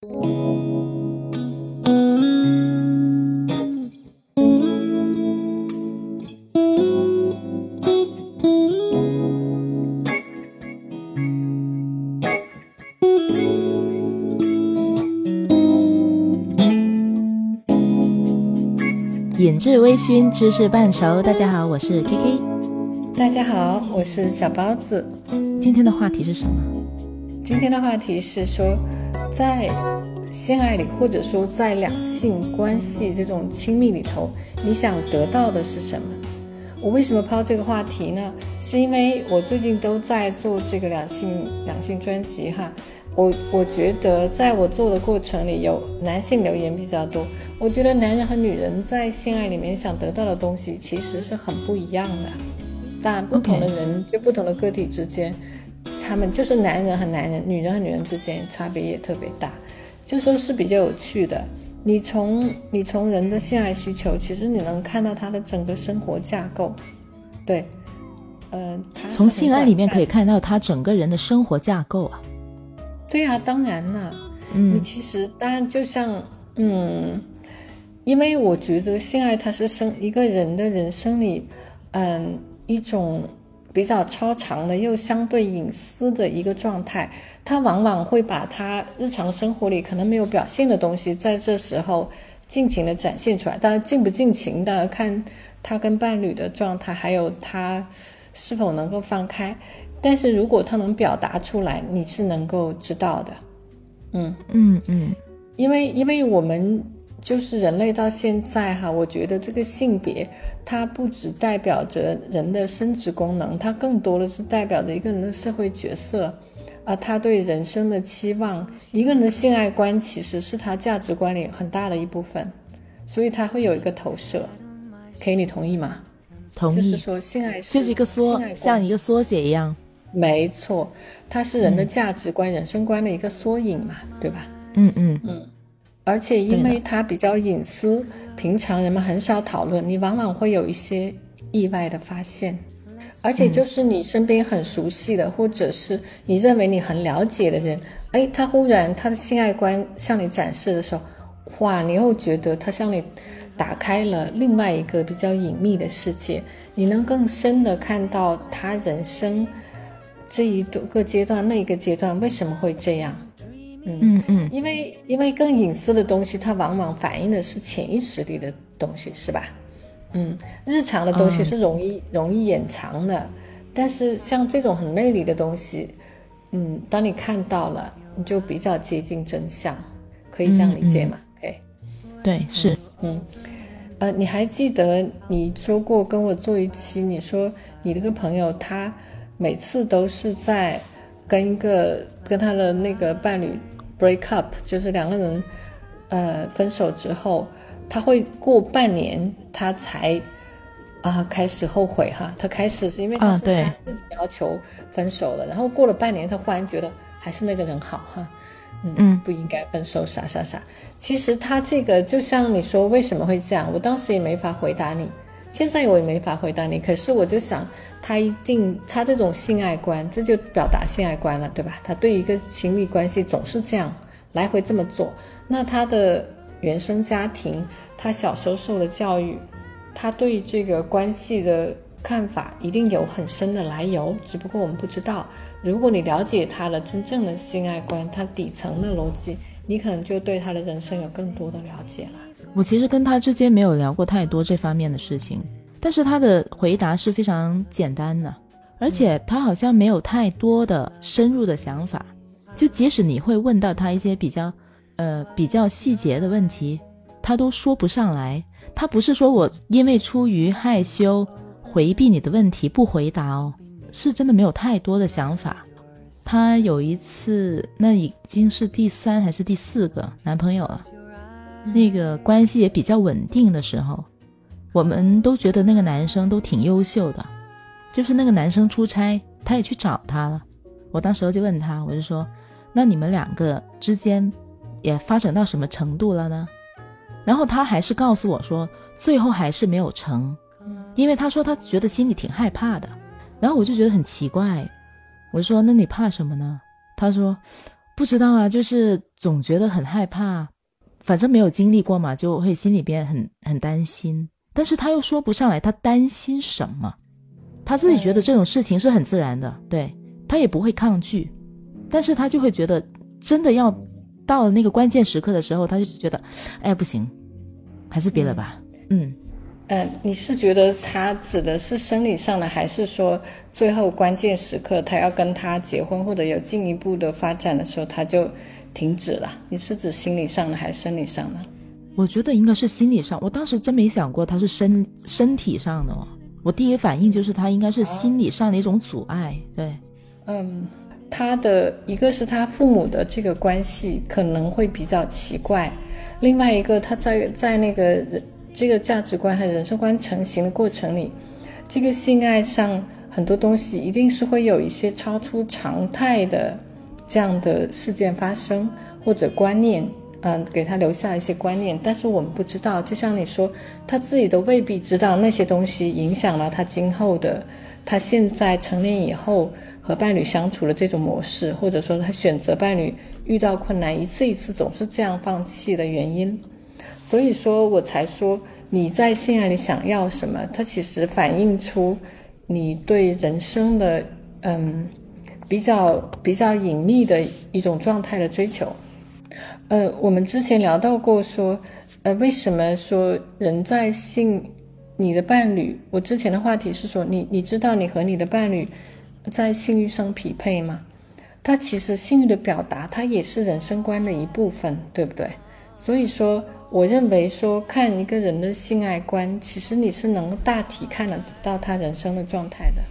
品质微醺，知识半熟。大家好，我是 K K。大家好，我是小包子。今天的话题是什么？今天的话题是说，在性爱里，或者说在两性关系这种亲密里头，你想得到的是什么？我为什么抛这个话题呢？是因为我最近都在做这个两性两性专辑哈。我我觉得，在我做的过程里，有男性留言比较多。我觉得男人和女人在性爱里面想得到的东西，其实是很不一样的。当然，不同的人就不同的个体之间，他们就是男人和男人、女人和女人之间差别也特别大，就说是比较有趣的。你从你从人的性爱需求，其实你能看到他的整个生活架构。对，嗯，从性爱里面可以看到他整个人的生活架构啊。对呀，当然了，嗯，你其实当然就像，嗯，因为我觉得性爱它是生一个人的人生里，嗯，一种比较超长的又相对隐私的一个状态，他往往会把他日常生活里可能没有表现的东西，在这时候尽情的展现出来。当然，尽不尽情的看他跟伴侣的状态，还有他是否能够放开。但是如果他能表达出来，你是能够知道的，嗯嗯嗯，因为因为我们就是人类到现在哈，我觉得这个性别它不只代表着人的生殖功能，它更多的是代表着一个人的社会角色，啊，他对人生的期望，一个人的性爱观其实是他价值观里很大的一部分，所以他会有一个投射，可以你同意吗？同意，就是说性爱就是一个缩，像一个缩写一样。没错，它是人的价值观、人生观的一个缩影嘛，对吧？嗯嗯嗯。而且因为它比较隐私，平常人们很少讨论，你往往会有一些意外的发现。而且就是你身边很熟悉的，或者是你认为你很了解的人，哎，他忽然他的性爱观向你展示的时候，哇，你又觉得他向你打开了另外一个比较隐秘的世界，你能更深的看到他人生。这一个阶段，那一个阶段为什么会这样？嗯嗯嗯，因为因为更隐私的东西，它往往反映的是潜意识里的东西，是吧？嗯，日常的东西是容易容易掩藏的，但是像这种很内里的东西，嗯，当你看到了，你就比较接近真相，可以这样理解吗？可以，对，是，嗯，呃，你还记得你说过跟我做一期，你说你那个朋友他。每次都是在跟一个跟他的那个伴侣 break up，就是两个人呃分手之后，他会过半年他才啊开始后悔哈。他开始是因为他是他自己要求分手了，然后过了半年，他忽然觉得还是那个人好哈，嗯，不应该分手，啥啥啥。其实他这个就像你说为什么会这样，我当时也没法回答你。现在我也没法回答你，可是我就想，他一定他这种性爱观，这就表达性爱观了，对吧？他对一个亲密关系总是这样来回这么做，那他的原生家庭，他小时候受的教育，他对这个关系的看法一定有很深的来由，只不过我们不知道。如果你了解他的真正的性爱观，他底层的逻辑，你可能就对他的人生有更多的了解了。我其实跟他之间没有聊过太多这方面的事情，但是他的回答是非常简单的，而且他好像没有太多的深入的想法。就即使你会问到他一些比较，呃，比较细节的问题，他都说不上来。他不是说我因为出于害羞回避你的问题不回答哦，是真的没有太多的想法。他有一次，那已经是第三还是第四个男朋友了。那个关系也比较稳定的时候，我们都觉得那个男生都挺优秀的。就是那个男生出差，他也去找他了。我当时就问他，我就说：“那你们两个之间也发展到什么程度了呢？”然后他还是告诉我说：“最后还是没有成，因为他说他觉得心里挺害怕的。”然后我就觉得很奇怪，我说：“那你怕什么呢？”他说。不知道啊，就是总觉得很害怕，反正没有经历过嘛，就会心里边很很担心。但是他又说不上来，他担心什么？他自己觉得这种事情是很自然的，对他也不会抗拒，但是他就会觉得真的要到了那个关键时刻的时候，他就觉得，哎，不行，还是别了吧。嗯，嗯，你是觉得他指的是生理上的，还是说最后关键时刻他要跟他结婚或者有进一步的发展的时候他就停止了？你是指心理上的还是生理上的？我觉得应该是心理上，我当时真没想过他是身身体上的哦。我第一反应就是他应该是心理上的一种阻碍，对，嗯，他的一个是他父母的这个关系可能会比较奇怪，另外一个他在在那个这个价值观和人生观成型的过程里，这个性爱上很多东西一定是会有一些超出常态的这样的事件发生或者观念。嗯，给他留下了一些观念，但是我们不知道，就像你说，他自己都未必知道那些东西影响了他今后的，他现在成年以后和伴侣相处的这种模式，或者说他选择伴侣遇到困难一次一次总是这样放弃的原因。所以说我才说你在性爱里想要什么，它其实反映出你对人生的嗯比较比较隐秘的一种状态的追求。呃，我们之前聊到过，说，呃，为什么说人在性，你的伴侣？我之前的话题是说，你你知道你和你的伴侣在性欲上匹配吗？他其实性欲的表达，它也是人生观的一部分，对不对？所以说，我认为说看一个人的性爱观，其实你是能大体看得到他人生的状态的。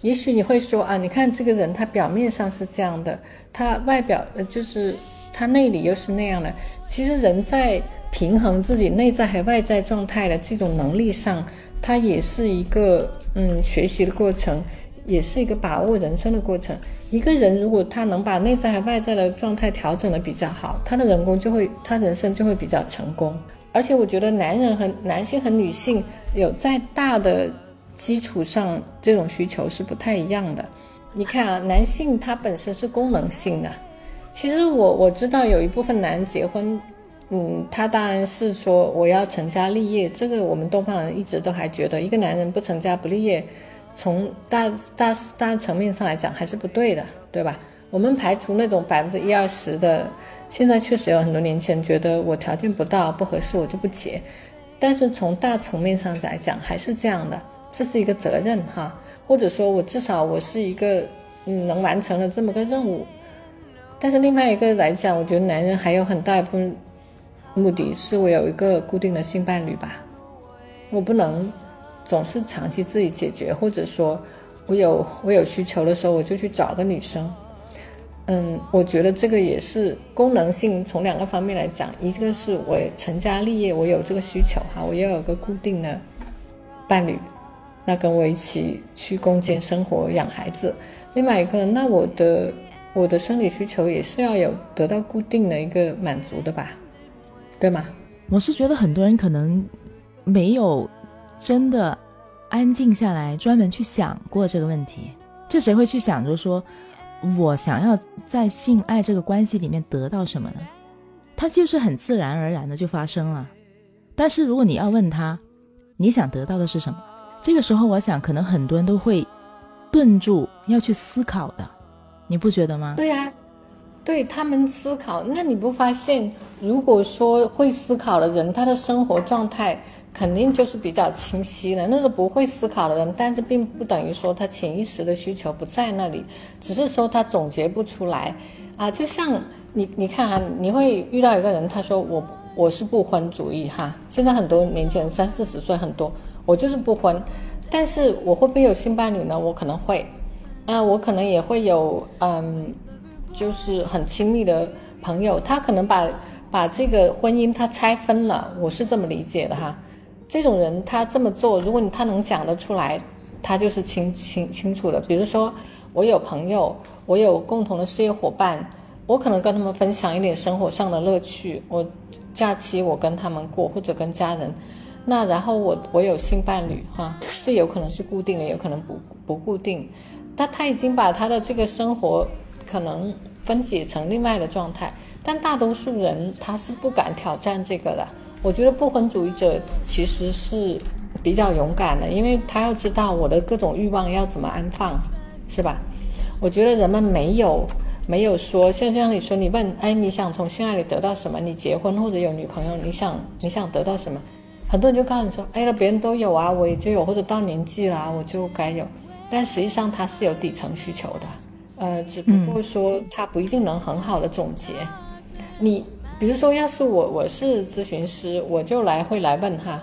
也许你会说啊，你看这个人，他表面上是这样的，他外表呃就是。他内里又是那样的，其实人在平衡自己内在和外在状态的这种能力上，它也是一个嗯学习的过程，也是一个把握人生的过程。一个人如果他能把内在和外在的状态调整的比较好，他的人工就会，他人生就会比较成功。而且我觉得男人和男性和女性有在大的基础上，这种需求是不太一样的。你看啊，男性他本身是功能性的。其实我我知道有一部分男人结婚，嗯，他当然是说我要成家立业。这个我们东方人一直都还觉得，一个男人不成家不立业，从大大大层面上来讲还是不对的，对吧？我们排除那种百分之一二十的，现在确实有很多年轻人觉得我条件不到不合适我就不结，但是从大层面上来讲还是这样的，这是一个责任哈，或者说我至少我是一个嗯能完成了这么个任务。但是另外一个来讲，我觉得男人还有很大一部分目的是我有一个固定的性伴侣吧，我不能总是长期自己解决，或者说我有我有需求的时候我就去找个女生。嗯，我觉得这个也是功能性，从两个方面来讲，一个是我成家立业，我有这个需求哈，我要有个固定的伴侣，那跟我一起去共建生活、养孩子。另外一个，那我的。我的生理需求也是要有得到固定的一个满足的吧，对吗？我是觉得很多人可能没有真的安静下来，专门去想过这个问题。这谁会去想着说，我想要在性爱这个关系里面得到什么呢？他就是很自然而然的就发生了。但是如果你要问他，你想得到的是什么？这个时候，我想可能很多人都会顿住，要去思考的。你不觉得吗？对呀，对他们思考，那你不发现，如果说会思考的人，他的生活状态肯定就是比较清晰的。那个不会思考的人，但是并不等于说他潜意识的需求不在那里，只是说他总结不出来啊。就像你，你看啊，你会遇到一个人，他说我我是不婚主义哈。现在很多年轻人三四十岁很多，我就是不婚，但是我会不会有性伴侣呢？我可能会。那我可能也会有，嗯，就是很亲密的朋友，他可能把把这个婚姻他拆分了，我是这么理解的哈。这种人他这么做，如果他能讲得出来，他就是清清清楚的。比如说，我有朋友，我有共同的事业伙伴，我可能跟他们分享一点生活上的乐趣，我假期我跟他们过，或者跟家人。那然后我我有性伴侣哈，这有可能是固定的，有可能不不固定。他他已经把他的这个生活可能分解成另外的状态。但大多数人他是不敢挑战这个的。我觉得不婚主义者其实是比较勇敢的，因为他要知道我的各种欲望要怎么安放，是吧？我觉得人们没有没有说像像你说，你问哎，你想从性爱里得到什么？你结婚或者有女朋友，你想你想得到什么？很多人就告诉你说，哎，那别人都有啊，我也就有，或者到年纪了，我就该有。但实际上他是有底层需求的，呃，只不过说他不一定能很好的总结。你比如说，要是我我是咨询师，我就来会来问哈，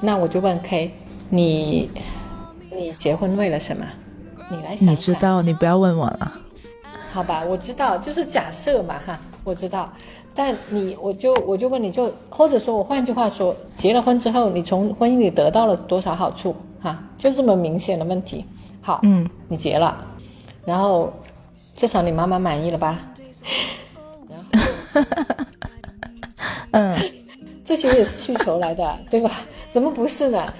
那我就问 K，你你结婚为了什么？你来想。你知道，你不要问我了。好吧，我知道，就是假设嘛哈，我知道。但你我就我就问你就或者说我换句话说，结了婚之后，你从婚姻里得到了多少好处哈？就这么明显的问题。好，嗯，你结了，然后至少你妈妈满意了吧？然后嗯，这些也是需求来的，对吧？怎么不是呢？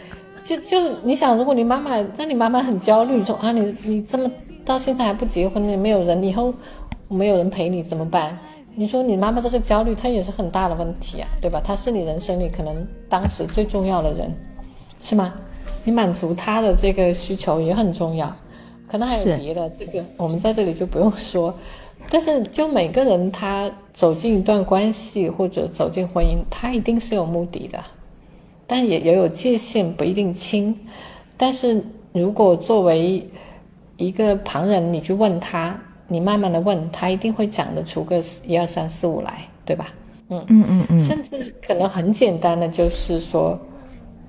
就就你想，如果你妈妈让你妈妈很焦虑，说啊，你你这么到现在还不结婚，你没有人，以后没有人陪你怎么办？你说你妈妈这个焦虑，她也是很大的问题啊，对吧？她是你人生里可能当时最重要的人，是吗？你满足他的这个需求也很重要，可能还有别的，这个我们在这里就不用说。但是，就每个人他走进一段关系或者走进婚姻，他一定是有目的的，但也也有界限，不一定清。但是如果作为一个旁人，你去问他，你慢慢的问他，一定会讲得出个一二三四五来，对吧？嗯嗯嗯嗯，甚至可能很简单的就是说，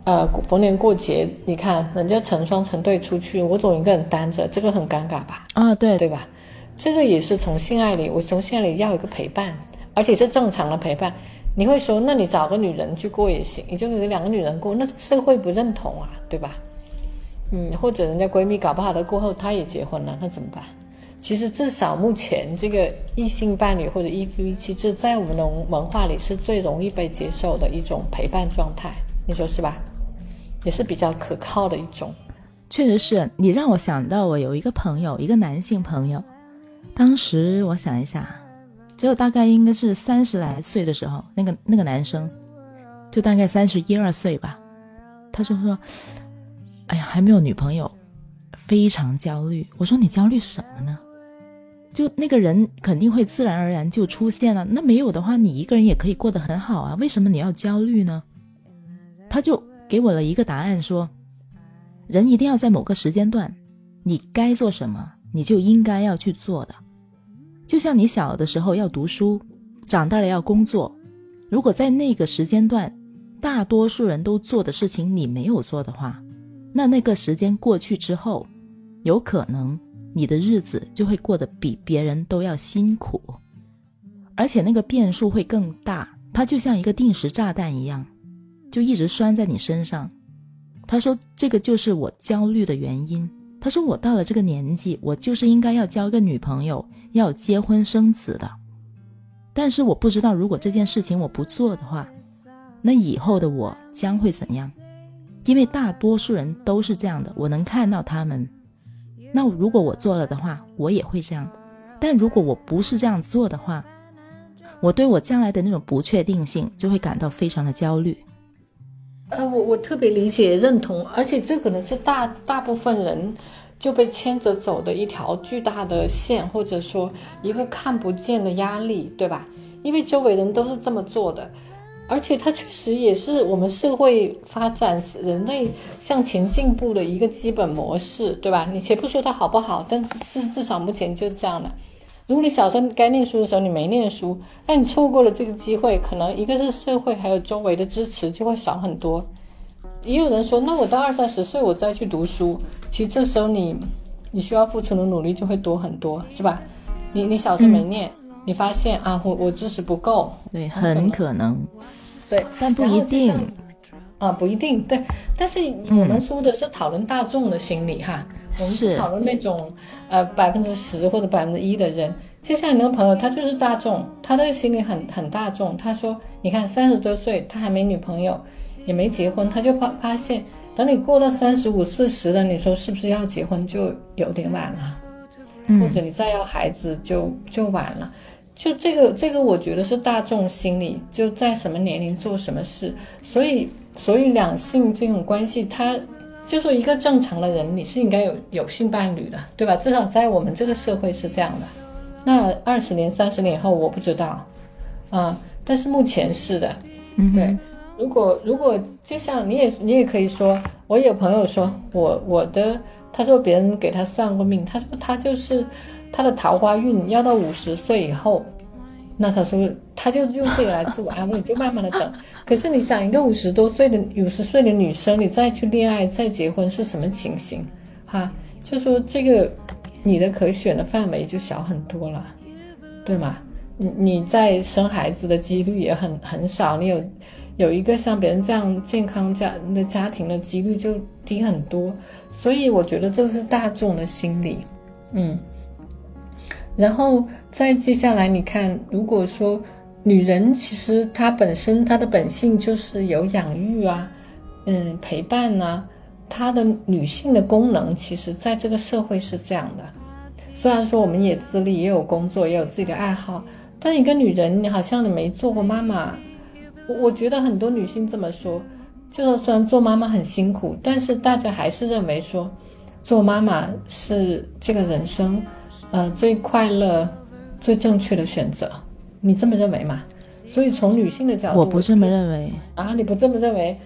呃，逢年过节，你看人家成双成对出去，我总一个人单着，这个很尴尬吧？啊，对对吧？这个也是从性爱里，我从性爱里要一个陪伴，而且是正常的陪伴。你会说，那你找个女人去过也行，你就有两个女人过，那社会不认同啊，对吧？嗯，或者人家闺蜜搞不好的过后，她也结婚了，那怎么办？其实至少目前这个异性伴侣或者一夫一妻制，在我们的文化里是最容易被接受的一种陪伴状态，你说是吧？也是比较可靠的一种。确实是你让我想到，我有一个朋友，一个男性朋友。当时我想一下，就大概应该是三十来岁的时候，那个那个男生，就大概三十一二岁吧，他就说：“哎呀，还没有女朋友，非常焦虑。”我说：“你焦虑什么呢？”就那个人肯定会自然而然就出现了。那没有的话，你一个人也可以过得很好啊，为什么你要焦虑呢？他就给我了一个答案，说：“人一定要在某个时间段，你该做什么，你就应该要去做的。”就像你小的时候要读书，长大了要工作。如果在那个时间段，大多数人都做的事情你没有做的话，那那个时间过去之后，有可能你的日子就会过得比别人都要辛苦，而且那个变数会更大。它就像一个定时炸弹一样，就一直拴在你身上。他说：“这个就是我焦虑的原因。”他说：“我到了这个年纪，我就是应该要交一个女朋友。”要结婚生子的，但是我不知道，如果这件事情我不做的话，那以后的我将会怎样？因为大多数人都是这样的，我能看到他们。那如果我做了的话，我也会这样。但如果我不是这样做的话，我对我将来的那种不确定性就会感到非常的焦虑。呃，我我特别理解认同，而且这可能是大大部分人。就被牵着走的一条巨大的线，或者说一个看不见的压力，对吧？因为周围人都是这么做的，而且它确实也是我们社会发展、人类向前进步的一个基本模式，对吧？你且不说它好不好，但是至少目前就这样了。如果你小时候该念书的时候你没念书，那你错过了这个机会，可能一个是社会还有周围的支持就会少很多。也有人说，那我到二三十岁我再去读书，其实这时候你，你需要付出的努力就会多很多，是吧？你你小时候没念，你发现啊，我我知识不够，对，很可能，对，但不一定，啊，不一定，对。但是我们说的是讨论大众的心理哈，我们讨论那种呃百分之十或者百分之一的人。接下来那个朋友他就是大众，他的心理很很大众。他说，你看三十多岁他还没女朋友。也没结婚，他就发发现，等你过了三十五、四十了，你说是不是要结婚就有点晚了？或者你再要孩子就就晚了。就这个这个，我觉得是大众心理，就在什么年龄做什么事。所以所以两性这种关系，它就说一个正常的人，你是应该有有性伴侣的，对吧？至少在我们这个社会是这样的。那二十年、三十年后我不知道，啊，但是目前是的，对。如果如果就像你也你也可以说，我有朋友说我我的，他说别人给他算过命，他说他就是他的桃花运要到五十岁以后，那他说他就用这个来自我安慰，就慢慢的等。可是你想一个五十多岁的五十岁的女生，你再去恋爱再结婚是什么情形？哈，就说这个你的可选的范围就小很多了，对吗？你你在生孩子的几率也很很少，你有。有一个像别人这样健康家的家庭的几率就低很多，所以我觉得这是大众的心理，嗯。然后再接下来，你看，如果说女人其实她本身她的本性就是有养育啊，嗯，陪伴呐，她的女性的功能，其实在这个社会是这样的。虽然说我们也自立，也有工作，也有自己的爱好，但一个女人，你好像你没做过妈妈。我我觉得很多女性这么说，就是虽然做妈妈很辛苦，但是大家还是认为说，做妈妈是这个人生，呃，最快乐、最正确的选择。你这么认为吗？所以从女性的角度，我不这么认为啊，你不这么认为？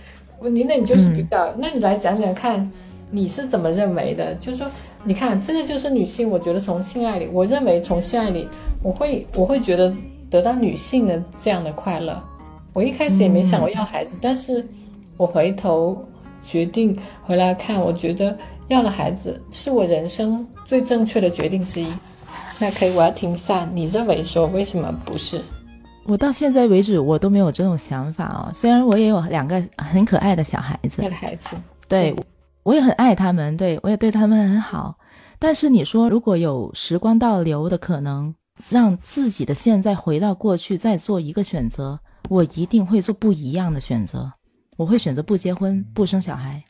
你那你就是比较，那你来讲讲看，你是怎么认为的？就是说，你看这个就是女性，我觉得从性爱里，我认为从性爱里，我会我会觉得得到女性的这样的快乐。我一开始也没想过要孩子，但是我回头决定回来看，我觉得要了孩子是我人生最正确的决定之一。那可以，我要停下。你认为说为什么不是？我到现在为止我都没有这种想法哦。虽然我也有两个很可爱的小孩子，孩子，对我也很爱他们，对我也对他们很好。但是你说如果有时光倒流的可能，让自己的现在回到过去，再做一个选择。我一定会做不一样的选择，我会选择不结婚、不生小孩。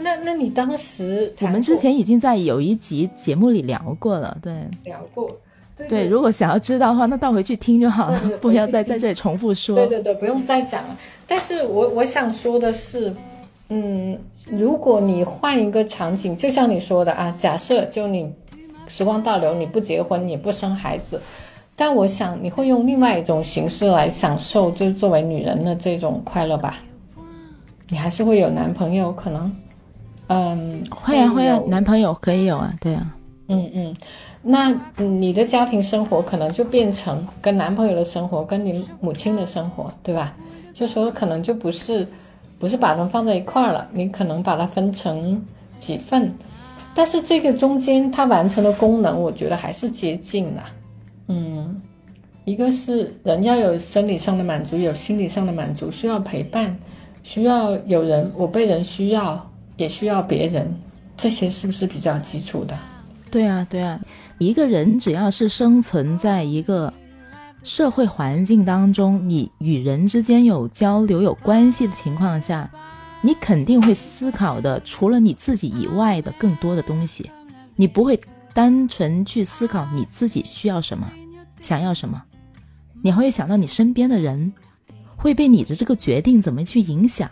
那那你当时我们之前已经在有一集节目里聊过了，对，聊过。对，如果想要知道的话，那倒回去听就好了，不要再在这里重复说。对对对，不用再讲了。但是我我想说的是，嗯，如果你换一个场景，就像你说的啊，假设就你时光倒流，你不结婚，你不生孩子。但我想你会用另外一种形式来享受，就是作为女人的这种快乐吧。你还是会有男朋友，可能，嗯，会啊会啊，男朋友可以有啊，对啊，嗯嗯。那你的家庭生活可能就变成跟男朋友的生活，跟你母亲的生活，对吧？就说可能就不是不是把它们放在一块儿了，你可能把它分成几份，但是这个中间它完成的功能，我觉得还是接近了。嗯，一个是人要有生理上的满足，有心理上的满足，需要陪伴，需要有人，我被人需要，也需要别人，这些是不是比较基础的？对啊，对啊，一个人只要是生存在一个社会环境当中，你与人之间有交流、有关系的情况下，你肯定会思考的，除了你自己以外的更多的东西，你不会。单纯去思考你自己需要什么，想要什么，你会想到你身边的人会被你的这个决定怎么去影响，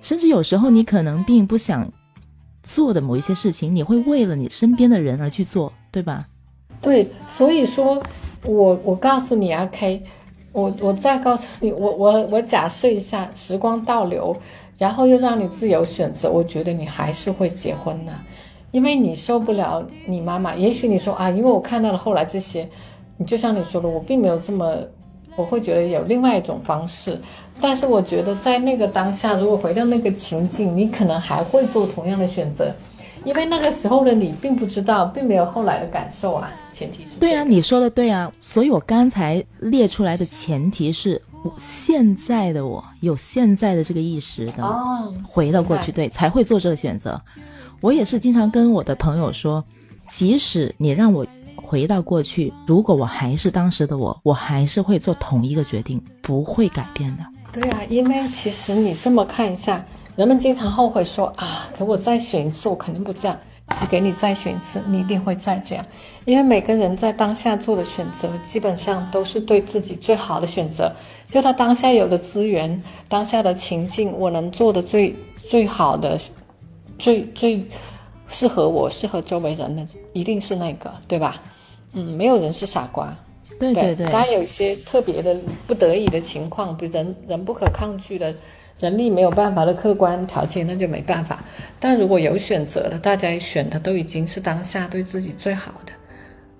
甚至有时候你可能并不想做的某一些事情，你会为了你身边的人而去做，对吧？对，所以说，我我告诉你啊，K，我我再告诉你，我我我假设一下，时光倒流，然后又让你自由选择，我觉得你还是会结婚的。因为你受不了你妈妈，也许你说啊，因为我看到了后来这些，你就像你说的，我并没有这么，我会觉得有另外一种方式。但是我觉得在那个当下，如果回到那个情境，你可能还会做同样的选择，因为那个时候的你并不知道，并没有后来的感受啊。前提是对啊，你说的对啊。所以我刚才列出来的前提是，现在的我有现在的这个意识的，哦，回到过去，对，才会做这个选择。我也是经常跟我的朋友说，即使你让我回到过去，如果我还是当时的我，我还是会做同一个决定，不会改变的。对啊，因为其实你这么看一下，人们经常后悔说啊，可我再选一次，我肯定不这样。给你再选一次，你一定会再这样。因为每个人在当下做的选择，基本上都是对自己最好的选择。就他当下有的资源，当下的情境，我能做的最最好的、最最适合我、适合周围人的，一定是那个，对吧？嗯，没有人是傻瓜。对对对，当然有一些特别的不得已的情况，比如人人不可抗拒的。人力没有办法的客观条件，那就没办法。但如果有选择了，大家选的都已经是当下对自己最好的。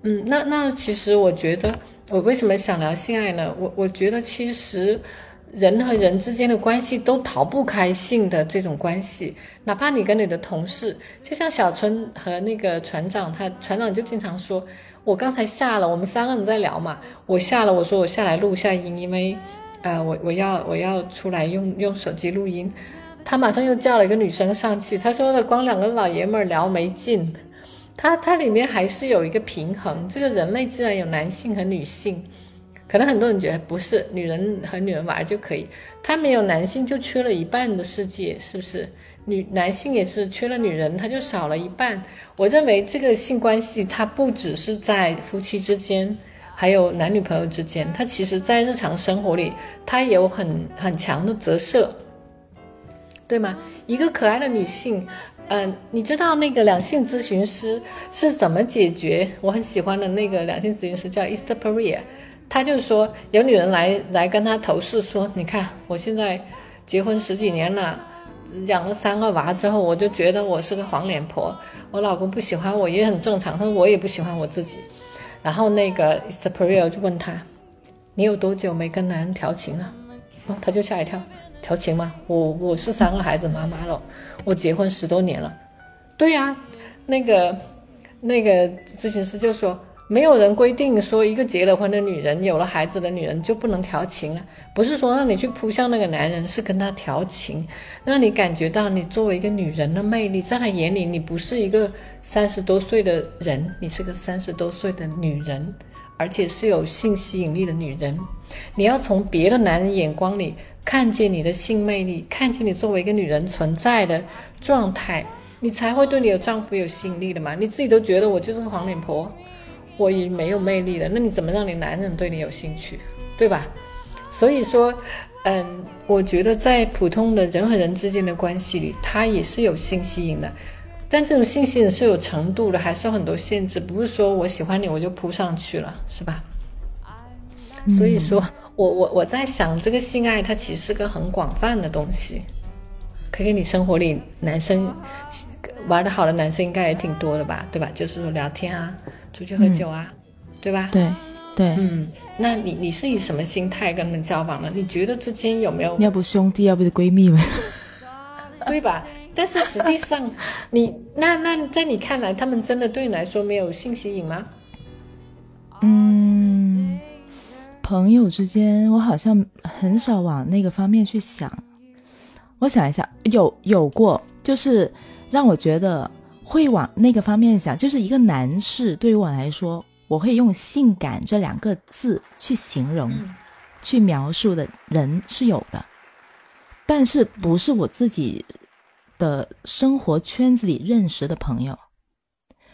嗯，那那其实我觉得，我为什么想聊性爱呢？我我觉得其实人和人之间的关系都逃不开性的这种关系。哪怕你跟你的同事，就像小春和那个船长，他船长就经常说，我刚才下了，我们三个人在聊嘛，我下了，我说我下来录一下音，因为。呃，我我要我要出来用用手机录音，他马上又叫了一个女生上去，他说的光两个老爷们儿聊没劲，他他里面还是有一个平衡。这个人类自然有男性和女性，可能很多人觉得不是女人和女人玩就可以，他没有男性就缺了一半的世界，是不是？女男性也是缺了女人，他就少了一半。我认为这个性关系它不只是在夫妻之间。还有男女朋友之间，他其实，在日常生活里，他有很很强的折射，对吗？一个可爱的女性，嗯，你知道那个两性咨询师是怎么解决？我很喜欢的那个两性咨询师叫 Easter Perea，他就说，有女人来来跟他投诉说，你看我现在结婚十几年了，养了三个娃之后，我就觉得我是个黄脸婆，我老公不喜欢我也很正常，他说我也不喜欢我自己。然后那个 Superior 就问他：“你有多久没跟男人调情了？”，他就吓一跳：“调情吗？我我是三个孩子妈妈了，我结婚十多年了。”对呀，那个那个咨询师就说。没有人规定说一个结了婚的女人有了孩子的女人就不能调情了，不是说让你去扑向那个男人，是跟他调情，让你感觉到你作为一个女人的魅力，在他眼里你不是一个三十多岁的人，你是个三十多岁的女人，而且是有性吸引力的女人。你要从别的男人眼光里看见你的性魅力，看见你作为一个女人存在的状态，你才会对你的丈夫有吸引力的嘛？你自己都觉得我就是个黄脸婆。我已没有魅力了，那你怎么让你男人对你有兴趣，对吧？所以说，嗯，我觉得在普通的人和人之间的关系里，它也是有性吸引的，但这种性吸引是有程度的，还是有很多限制，不是说我喜欢你我就扑上去了，是吧？所以说我我我在想，这个性爱它其实是个很广泛的东西，可以给你生活里男生玩的好的男生应该也挺多的吧，对吧？就是说聊天啊。出去喝酒啊，对吧？对，对，嗯，那你你是以什么心态跟他们交往呢？你觉得之间有没有？要不兄弟，要不就闺蜜呗，对吧？但是实际上，你那那在你看来，他们真的对你来说没有性吸引吗？嗯，朋友之间，我好像很少往那个方面去想。我想一下，有有过，就是让我觉得。会往那个方面想，就是一个男士对于我来说，我会用“性感”这两个字去形容、去描述的人是有的，但是不是我自己的生活圈子里认识的朋友。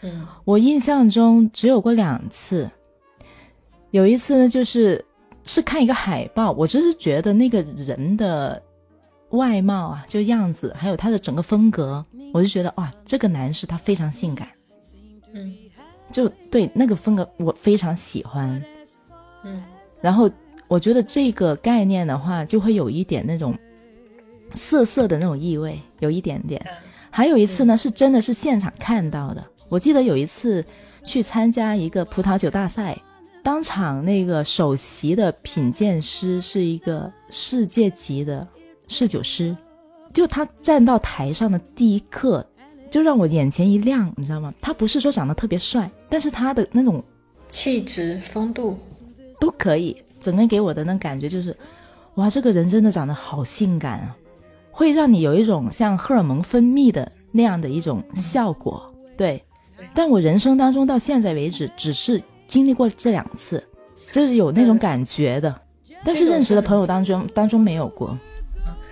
嗯，我印象中只有过两次，有一次呢，就是是看一个海报，我就是觉得那个人的。外貌啊，就样子，还有他的整个风格，我就觉得哇，这个男士他非常性感，嗯，就对那个风格我非常喜欢，嗯，然后我觉得这个概念的话，就会有一点那种涩涩的那种意味，有一点点。还有一次呢，是真的是现场看到的，我记得有一次去参加一个葡萄酒大赛，当场那个首席的品鉴师是一个世界级的。侍酒师，就他站到台上的第一刻，就让我眼前一亮，你知道吗？他不是说长得特别帅，但是他的那种气质、风度都可以，整个给我的那感觉就是，哇，这个人真的长得好性感啊，会让你有一种像荷尔蒙分泌的那样的一种效果。对，但我人生当中到现在为止，只是经历过这两次，就是有那种感觉的，但是认识的朋友当中当中没有过。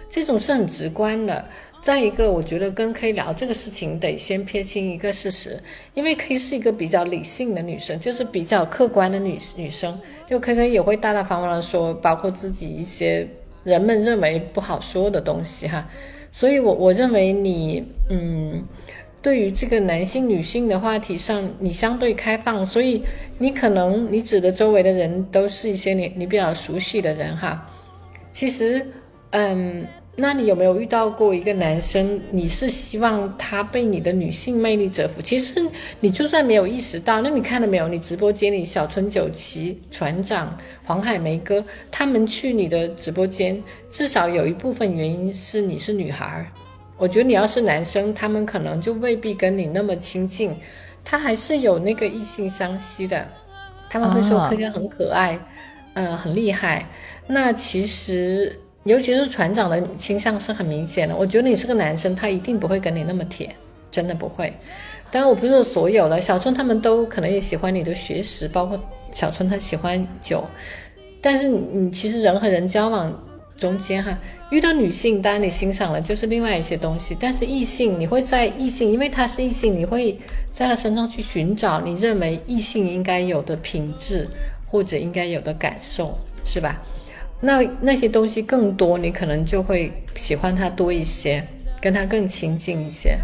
这种是很直观的，再一个，我觉得跟 K 聊这个事情得先撇清一个事实，因为 K 是一个比较理性的女生，就是比较客观的女女生，就 K K 也会大大方方的说，包括自己一些人们认为不好说的东西哈。所以，我我认为你，嗯，对于这个男性女性的话题上，你相对开放，所以你可能你指的周围的人都是一些你你比较熟悉的人哈。其实，嗯。那你有没有遇到过一个男生？你是希望他被你的女性魅力折服？其实你就算没有意识到，那你看了没有？你直播间里小春九旗、船长、黄海梅哥他们去你的直播间，至少有一部分原因是你是女孩。我觉得你要是男生，他们可能就未必跟你那么亲近，他还是有那个异性相吸的。他们会说科科很可爱，嗯，很厉害。那其实。尤其是船长的倾向是很明显的，我觉得你是个男生，他一定不会跟你那么铁，真的不会。当然我不是说所有了，小春他们都可能也喜欢你的学识，包括小春他喜欢酒。但是你其实人和人交往中间哈，遇到女性，当然你欣赏了就是另外一些东西。但是异性你会在异性，因为他是异性，你会在他身上去寻找你认为异性应该有的品质或者应该有的感受，是吧？那那些东西更多，你可能就会喜欢他多一些，跟他更亲近一些。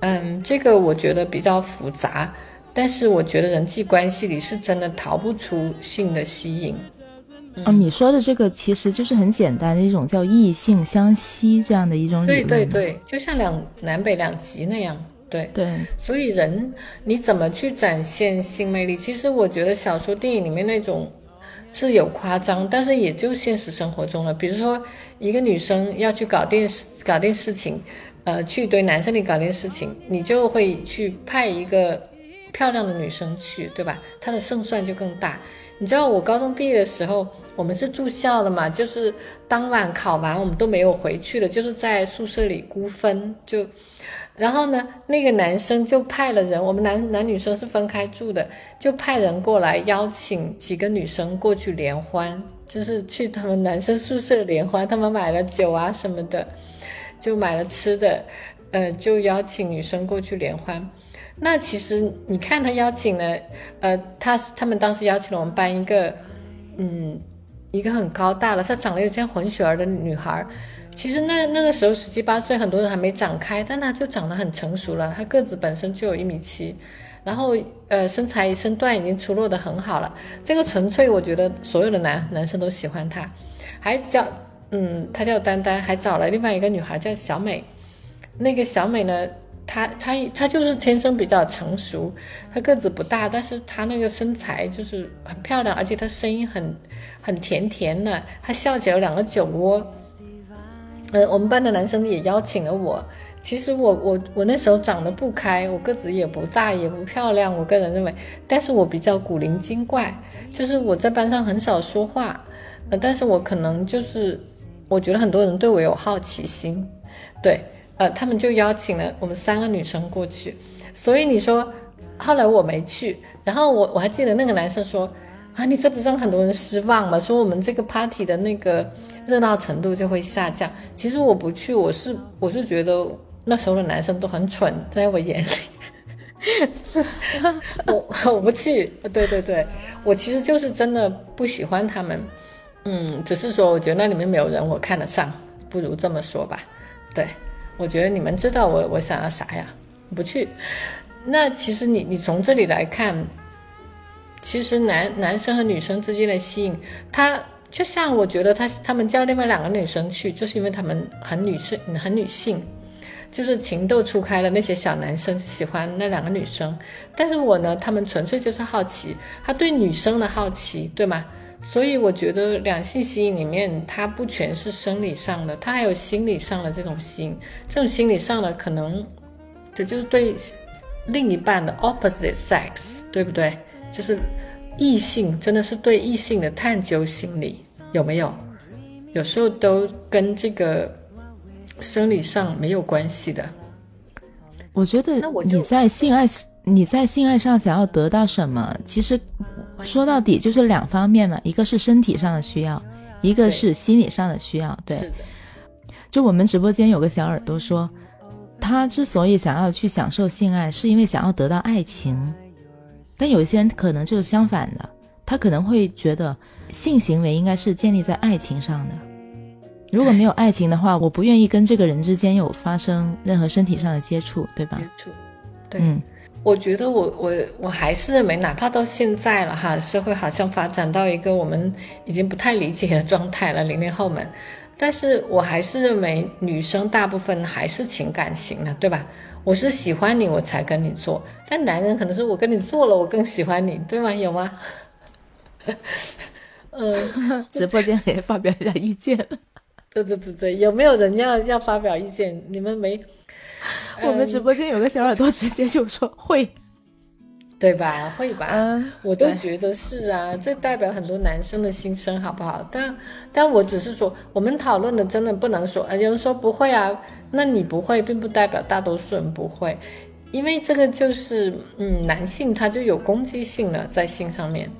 嗯，这个我觉得比较复杂，但是我觉得人际关系里是真的逃不出性的吸引。哦，你说的这个其实就是很简单的一种叫异性相吸这样的一种理论。对对对，就像两南北两极那样。对对，所以人你怎么去展现性魅力？其实我觉得小说、电影里面那种。是有夸张，但是也就现实生活中了。比如说，一个女生要去搞定、搞定事情，呃，去对男生里搞定事情，你就会去派一个漂亮的女生去，对吧？她的胜算就更大。你知道我高中毕业的时候，我们是住校的嘛，就是当晚考完我们都没有回去的，就是在宿舍里估分就。然后呢，那个男生就派了人，我们男男女生是分开住的，就派人过来邀请几个女生过去联欢，就是去他们男生宿舍联欢，他们买了酒啊什么的，就买了吃的，呃，就邀请女生过去联欢。那其实你看他邀请了，呃，他他们当时邀请了我们班一个，嗯，一个很高大的，她长得有像混血儿的女孩。其实那那个时候十七八岁，很多人还没长开，但他就长得很成熟了。他个子本身就有一米七，然后呃身材身段已经出落得很好了。这个纯粹我觉得所有的男男生都喜欢他，还叫嗯他叫丹丹，还找了另外一个女孩叫小美。那个小美呢，她她她就是天生比较成熟，她个子不大，但是她那个身材就是很漂亮，而且她声音很很甜甜的，她笑起来有两个酒窝。呃，我们班的男生也邀请了我。其实我我我那时候长得不开，我个子也不大，也不漂亮。我个人认为，但是我比较古灵精怪，就是我在班上很少说话。呃，但是我可能就是，我觉得很多人对我有好奇心。对，呃，他们就邀请了我们三个女生过去。所以你说，后来我没去。然后我我还记得那个男生说，啊，你这不是让很多人失望吗？说我们这个 party 的那个。热闹程度就会下降。其实我不去，我是我是觉得那时候的男生都很蠢，在我眼里，我我不去。对对对，我其实就是真的不喜欢他们。嗯，只是说我觉得那里面没有人我看得上，不如这么说吧。对，我觉得你们知道我我想要啥呀？不去。那其实你你从这里来看，其实男男生和女生之间的吸引，他。就像我觉得他他们叫另外两个女生去，就是因为他们很女性，很女性，就是情窦初开的那些小男生喜欢那两个女生。但是我呢，他们纯粹就是好奇，他对女生的好奇，对吗？所以我觉得两性吸引里面，它不全是生理上的，它还有心理上的这种吸引。这种心理上的可能，这就是对另一半的 opposite sex，对不对？就是。异性真的是对异性的探究心理有没有？有时候都跟这个生理上没有关系的。我觉得你在性爱你在性爱上想要得到什么，其实说到底就是两方面嘛，一个是身体上的需要，一个是心理上的需要。对，就我们直播间有个小耳朵说，他之所以想要去享受性爱，是因为想要得到爱情。但有些人可能就是相反的，他可能会觉得性行为应该是建立在爱情上的。如果没有爱情的话，我不愿意跟这个人之间有发生任何身体上的接触，对吧？接触，对。嗯，我觉得我我我还是认为，哪怕到现在了哈，社会好像发展到一个我们已经不太理解的状态了，零零后们。但是我还是认为，女生大部分还是情感型的，对吧？我是喜欢你，我才跟你做。但男人可能是我跟你做了，我更喜欢你，对吗？有吗？嗯 直播间也发表一下意见。对对对对，有没有人要要发表意见？你们没？我们直播间有个小耳朵直接就说会。对吧？会吧？嗯，我都觉得是啊，这代表很多男生的心声，好不好？但但我只是说，我们讨论的真的不能说，有人说不会啊，那你不会，并不代表大多数人不会，因为这个就是，嗯，男性他就有攻击性了，在性上面，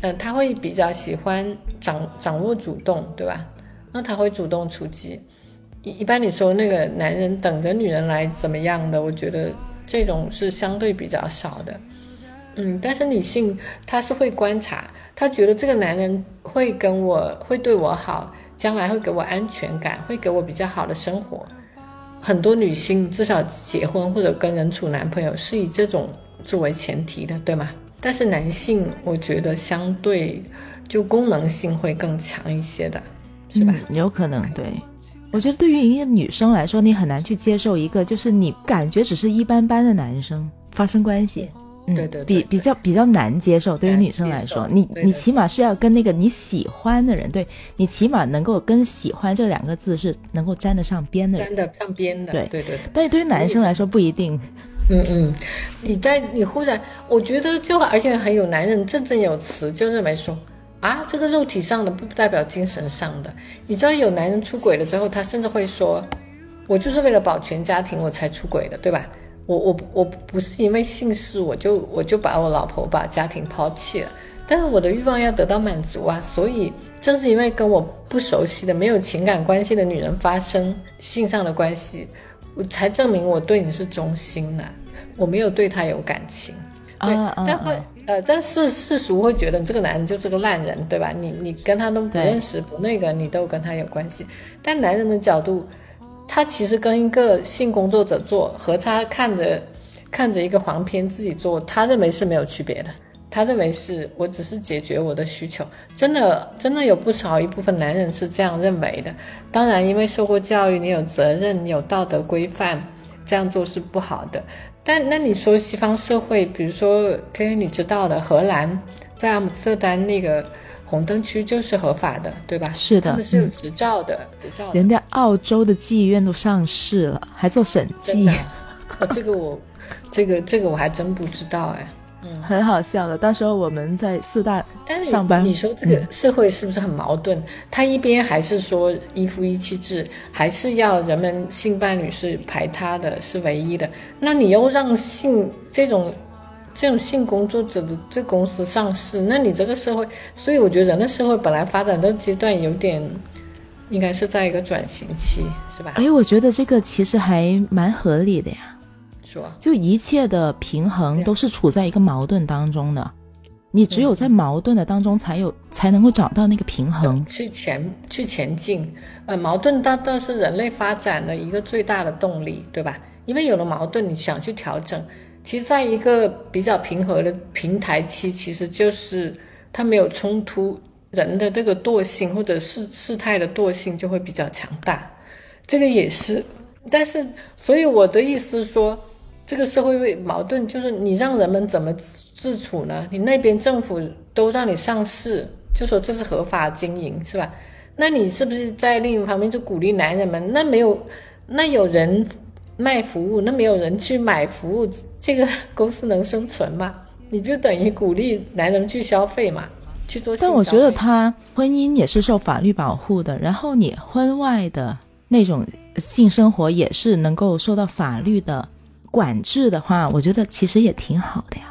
嗯，他会比较喜欢掌掌握主动，对吧？那他会主动出击。一一般你说那个男人等着女人来怎么样的，我觉得这种是相对比较少的。嗯，但是女性她是会观察，她觉得这个男人会跟我会对我好，将来会给我安全感，会给我比较好的生活。很多女性至少结婚或者跟人处男朋友是以这种作为前提的，对吗？但是男性我觉得相对就功能性会更强一些的，是吧？有可能，对。我觉得对于一个女生来说，你很难去接受一个就是你感觉只是一般般的男生发生关系。对对，比比较比较难接受，对于女生来说，你你起码是要跟那个你喜欢的人，对你起码能够跟喜欢这两个字是能够沾得上边的，沾得上边的，对对对。但是对于男生来说不一定。嗯嗯，你在你忽然，我觉得就而且很有男人振振有词，就认为说啊，这个肉体上的不代表精神上的。你知道有男人出轨了之后，他甚至会说，我就是为了保全家庭我才出轨的，对吧？我我我不是因为姓氏我就我就把我老婆把家庭抛弃了，但是我的欲望要得到满足啊，所以正是因为跟我不熟悉的没有情感关系的女人发生性上的关系，我才证明我对你是忠心的，我没有对他有感情。对，但会呃，但是世俗会觉得这个男人就是个烂人，对吧？你你跟他都不认识不那个，你都跟他有关系，但男人的角度。他其实跟一个性工作者做，和他看着看着一个黄片自己做，他认为是没有区别的。他认为是我只是解决我的需求。真的，真的有不少一部分男人是这样认为的。当然，因为受过教育，你有责任，你有道德规范，这样做是不好的。但那你说西方社会，比如说，可以你知道的，荷兰在阿姆斯特丹那个。红灯区就是合法的，对吧？是的，他们是有执照的，执照。人家澳洲的妓院都上市了，还做审计。哦，这个我，这个这个我还真不知道哎。嗯，很好笑的。到时候我们在四大上班，你说这个社会是不是很矛盾？他一边还是说一夫一妻制，还是要人们性伴侣是排他的，是唯一的。那你又让性这种。这种性工作者的这公司上市，那你这个社会，所以我觉得人类社会本来发展的阶段有点，应该是在一个转型期，是吧？哎，我觉得这个其实还蛮合理的呀。说，就一切的平衡都是处在一个矛盾当中的，你只有在矛盾的当中才有才能够找到那个平衡，去前去前进。呃，矛盾大倒是人类发展的一个最大的动力，对吧？因为有了矛盾，你想去调整。其实，在一个比较平和的平台期，其实就是它没有冲突，人的这个惰性或者事事态的惰性就会比较强大。这个也是，但是，所以我的意思是说，这个社会矛盾就是你让人们怎么自处呢？你那边政府都让你上市，就说这是合法经营，是吧？那你是不是在另一方面就鼓励男人们？那没有，那有人。卖服务，那没有人去买服务，这个公司能生存吗？你就等于鼓励男人去消费嘛，去做。但我觉得他婚姻也是受法律保护的，然后你婚外的那种性生活也是能够受到法律的管制的话，我觉得其实也挺好的呀。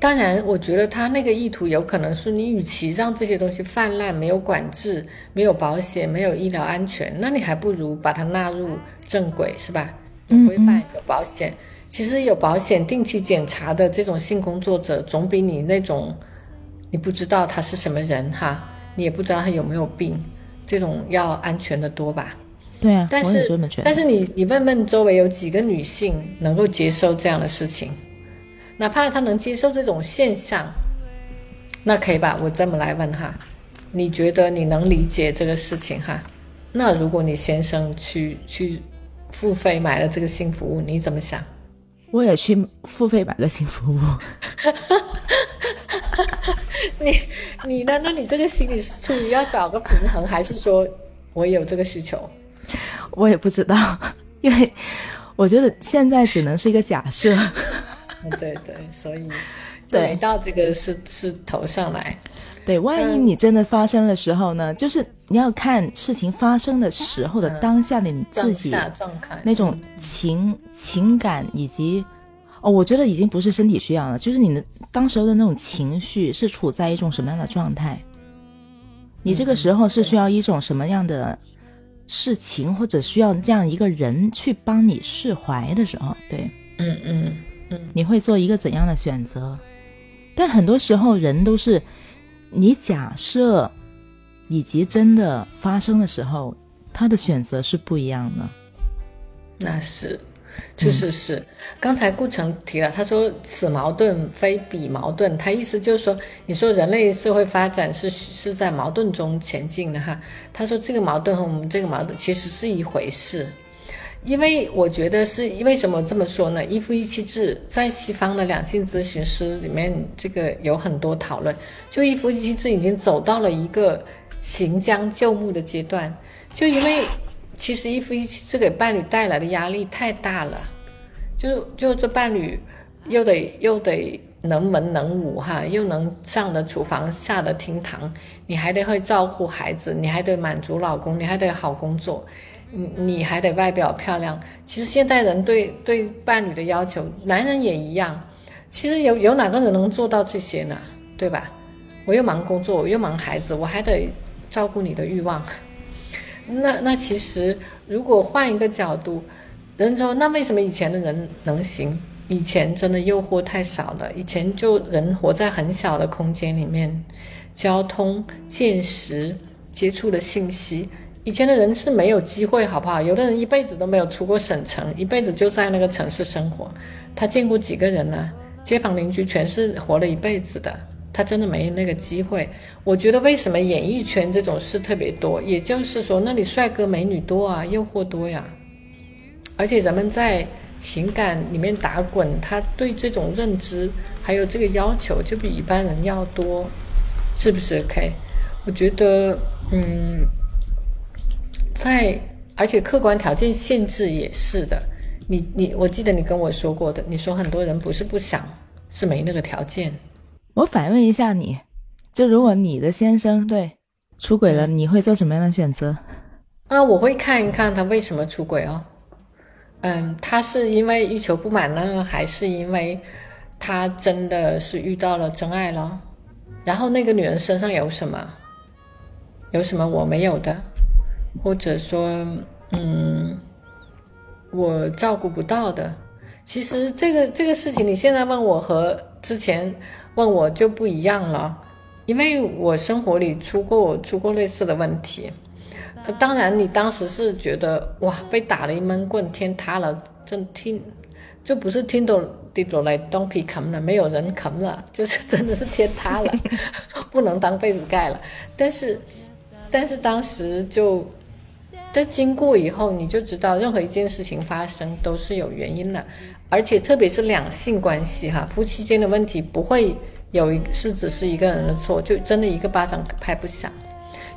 当然，我觉得他那个意图有可能是你，与其让这些东西泛滥、没有管制、没有保险、没有医疗安全，那你还不如把它纳入正轨，是吧？有规范、有保险。其实有保险、定期检查的这种性工作者，总比你那种你不知道他是什么人哈，你也不知道他有没有病，这种要安全的多吧？对啊，但是但是你你问问周围有几个女性能够接受这样的事情？哪怕她能接受这种现象，那可以吧？我这么来问哈，你觉得你能理解这个事情哈？那如果你先生去去付费买了这个性服务，你怎么想？我也去付费买个性服务。你你呢？那你这个心理是出于要找个平衡，还是说我有这个需求？我也不知道，因为我觉得现在只能是一个假设。对对，所以就没到这个是是头上来。对，万一你真的发生的时候呢？就是你要看事情发生的时候的当下的你自己那种情情感以及哦，我觉得已经不是身体需要了，就是你的当时候的那种情绪是处在一种什么样的状态？你这个时候是需要一种什么样的事情，或者需要这样一个人去帮你释怀的时候？对，嗯嗯。你会做一个怎样的选择？但很多时候，人都是你假设以及真的发生的时候，他的选择是不一样的。那是，确实是。刚才顾城提了，他说“此矛盾非彼矛盾”，他意思就是说，你说人类社会发展是是在矛盾中前进的哈。他说这个矛盾和我们这个矛盾其实是一回事。因为我觉得是为什么这么说呢？一夫一妻制在西方的两性咨询师里面，这个有很多讨论。就一夫一妻制已经走到了一个行将就木的阶段。就因为其实一夫一妻制给伴侣带来的压力太大了，就就这伴侣又得又得能文能武哈，又能上的厨房下的厅堂，你还得会照顾孩子，你还得满足老公，你还得好工作。你你还得外表漂亮，其实现代人对对伴侣的要求，男人也一样。其实有有哪个人能做到这些呢？对吧？我又忙工作，我又忙孩子，我还得照顾你的欲望。那那其实如果换一个角度，人说那为什么以前的人能行？以前真的诱惑太少了，以前就人活在很小的空间里面，交通、见识、接触的信息。以前的人是没有机会，好不好？有的人一辈子都没有出过省城，一辈子就在那个城市生活，他见过几个人呢？街坊邻居全是活了一辈子的，他真的没那个机会。我觉得为什么演艺圈这种事特别多，也就是说那里帅哥美女多啊，诱惑多呀。而且人们在情感里面打滚，他对这种认知还有这个要求就比一般人要多，是不是？OK？我觉得，嗯。在，而且客观条件限制也是的。你你，我记得你跟我说过的，你说很多人不是不想，是没那个条件。我反问一下你，就如果你的先生对出轨了，你会做什么样的选择？啊，我会看一看他为什么出轨哦。嗯，他是因为欲求不满呢，还是因为他真的是遇到了真爱了？然后那个女人身上有什么？有什么我没有的？或者说，嗯，我照顾不到的。其实这个这个事情，你现在问我和之前问我就不一样了，因为我生活里出过出过类似的问题。当然，你当时是觉得哇，被打了一闷棍，天塌了，真听就不是听懂地主来东皮啃了，没有人啃了，就是真的是天塌了，不能当被子盖了。但是，但是当时就。但经过以后，你就知道任何一件事情发生都是有原因的，而且特别是两性关系哈，夫妻间的问题不会有一是只是一个人的错，就真的一个巴掌拍不响。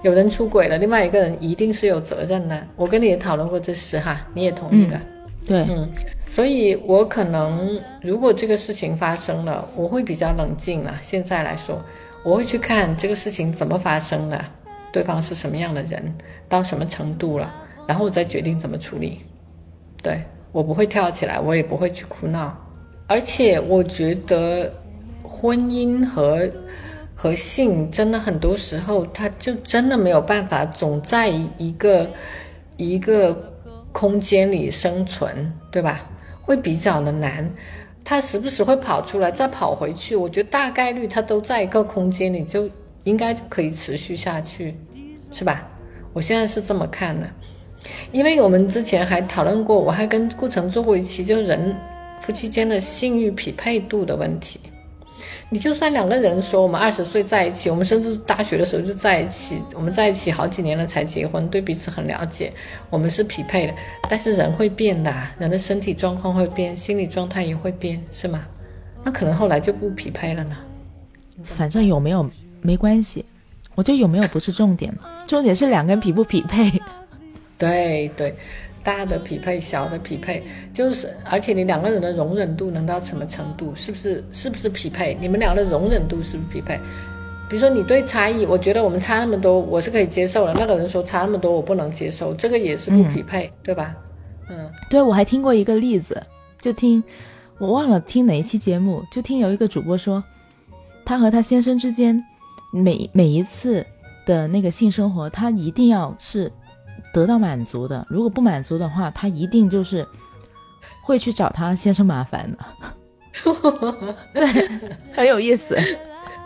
有人出轨了，另外一个人一定是有责任的。我跟你也讨论过这事哈，你也同意的。对，嗯，所以我可能如果这个事情发生了，我会比较冷静了。现在来说，我会去看这个事情怎么发生的。对方是什么样的人，到什么程度了，然后我再决定怎么处理。对我不会跳起来，我也不会去哭闹。而且我觉得，婚姻和和性真的很多时候，他就真的没有办法总在一个一个空间里生存，对吧？会比较的难。他时不时会跑出来，再跑回去。我觉得大概率他都在一个空间里，就应该可以持续下去，是吧？我现在是这么看的。因为我们之前还讨论过，我还跟顾城做过一期，就是人夫妻间的性欲匹配度的问题。你就算两个人说我们二十岁在一起，我们甚至大学的时候就在一起，我们在一起好几年了才结婚，对彼此很了解，我们是匹配的。但是人会变的，人的身体状况会变，心理状态也会变，是吗？那可能后来就不匹配了呢。反正有没有没关系，我觉得有没有不是重点，重点是两个人匹不匹配。对对，大的匹配，小的匹配，就是而且你两个人的容忍度能到什么程度？是不是是不是匹配？你们俩的容忍度是不是匹配？比如说你对差异，我觉得我们差那么多，我是可以接受的。那个人说差那么多，我不能接受，这个也是不匹配，对吧？嗯，对，我还听过一个例子，就听我忘了听哪一期节目，就听有一个主播说，他和他先生之间每每一次的那个性生活，他一定要是。得到满足的，如果不满足的话，他一定就是会去找他先生麻烦的。对，很有意思。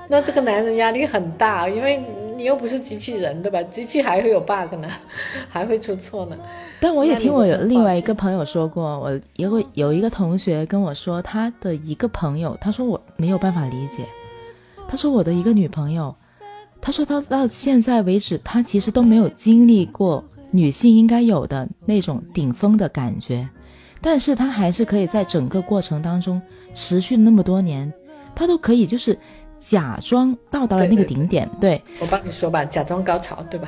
那这个男人压力很大，因为你又不是机器人，对吧？机器还会有 bug 呢，还会出错呢。但我也听我有另外一个朋友说过，我有个有一个同学跟我说，他的一个朋友，他说我没有办法理解。他说我的一个女朋友，他说他到现在为止，他其实都没有经历过。女性应该有的那种顶峰的感觉，但是她还是可以在整个过程当中持续那么多年，她都可以就是假装到达了那个顶点。对我帮你说吧，假装高潮，对吧？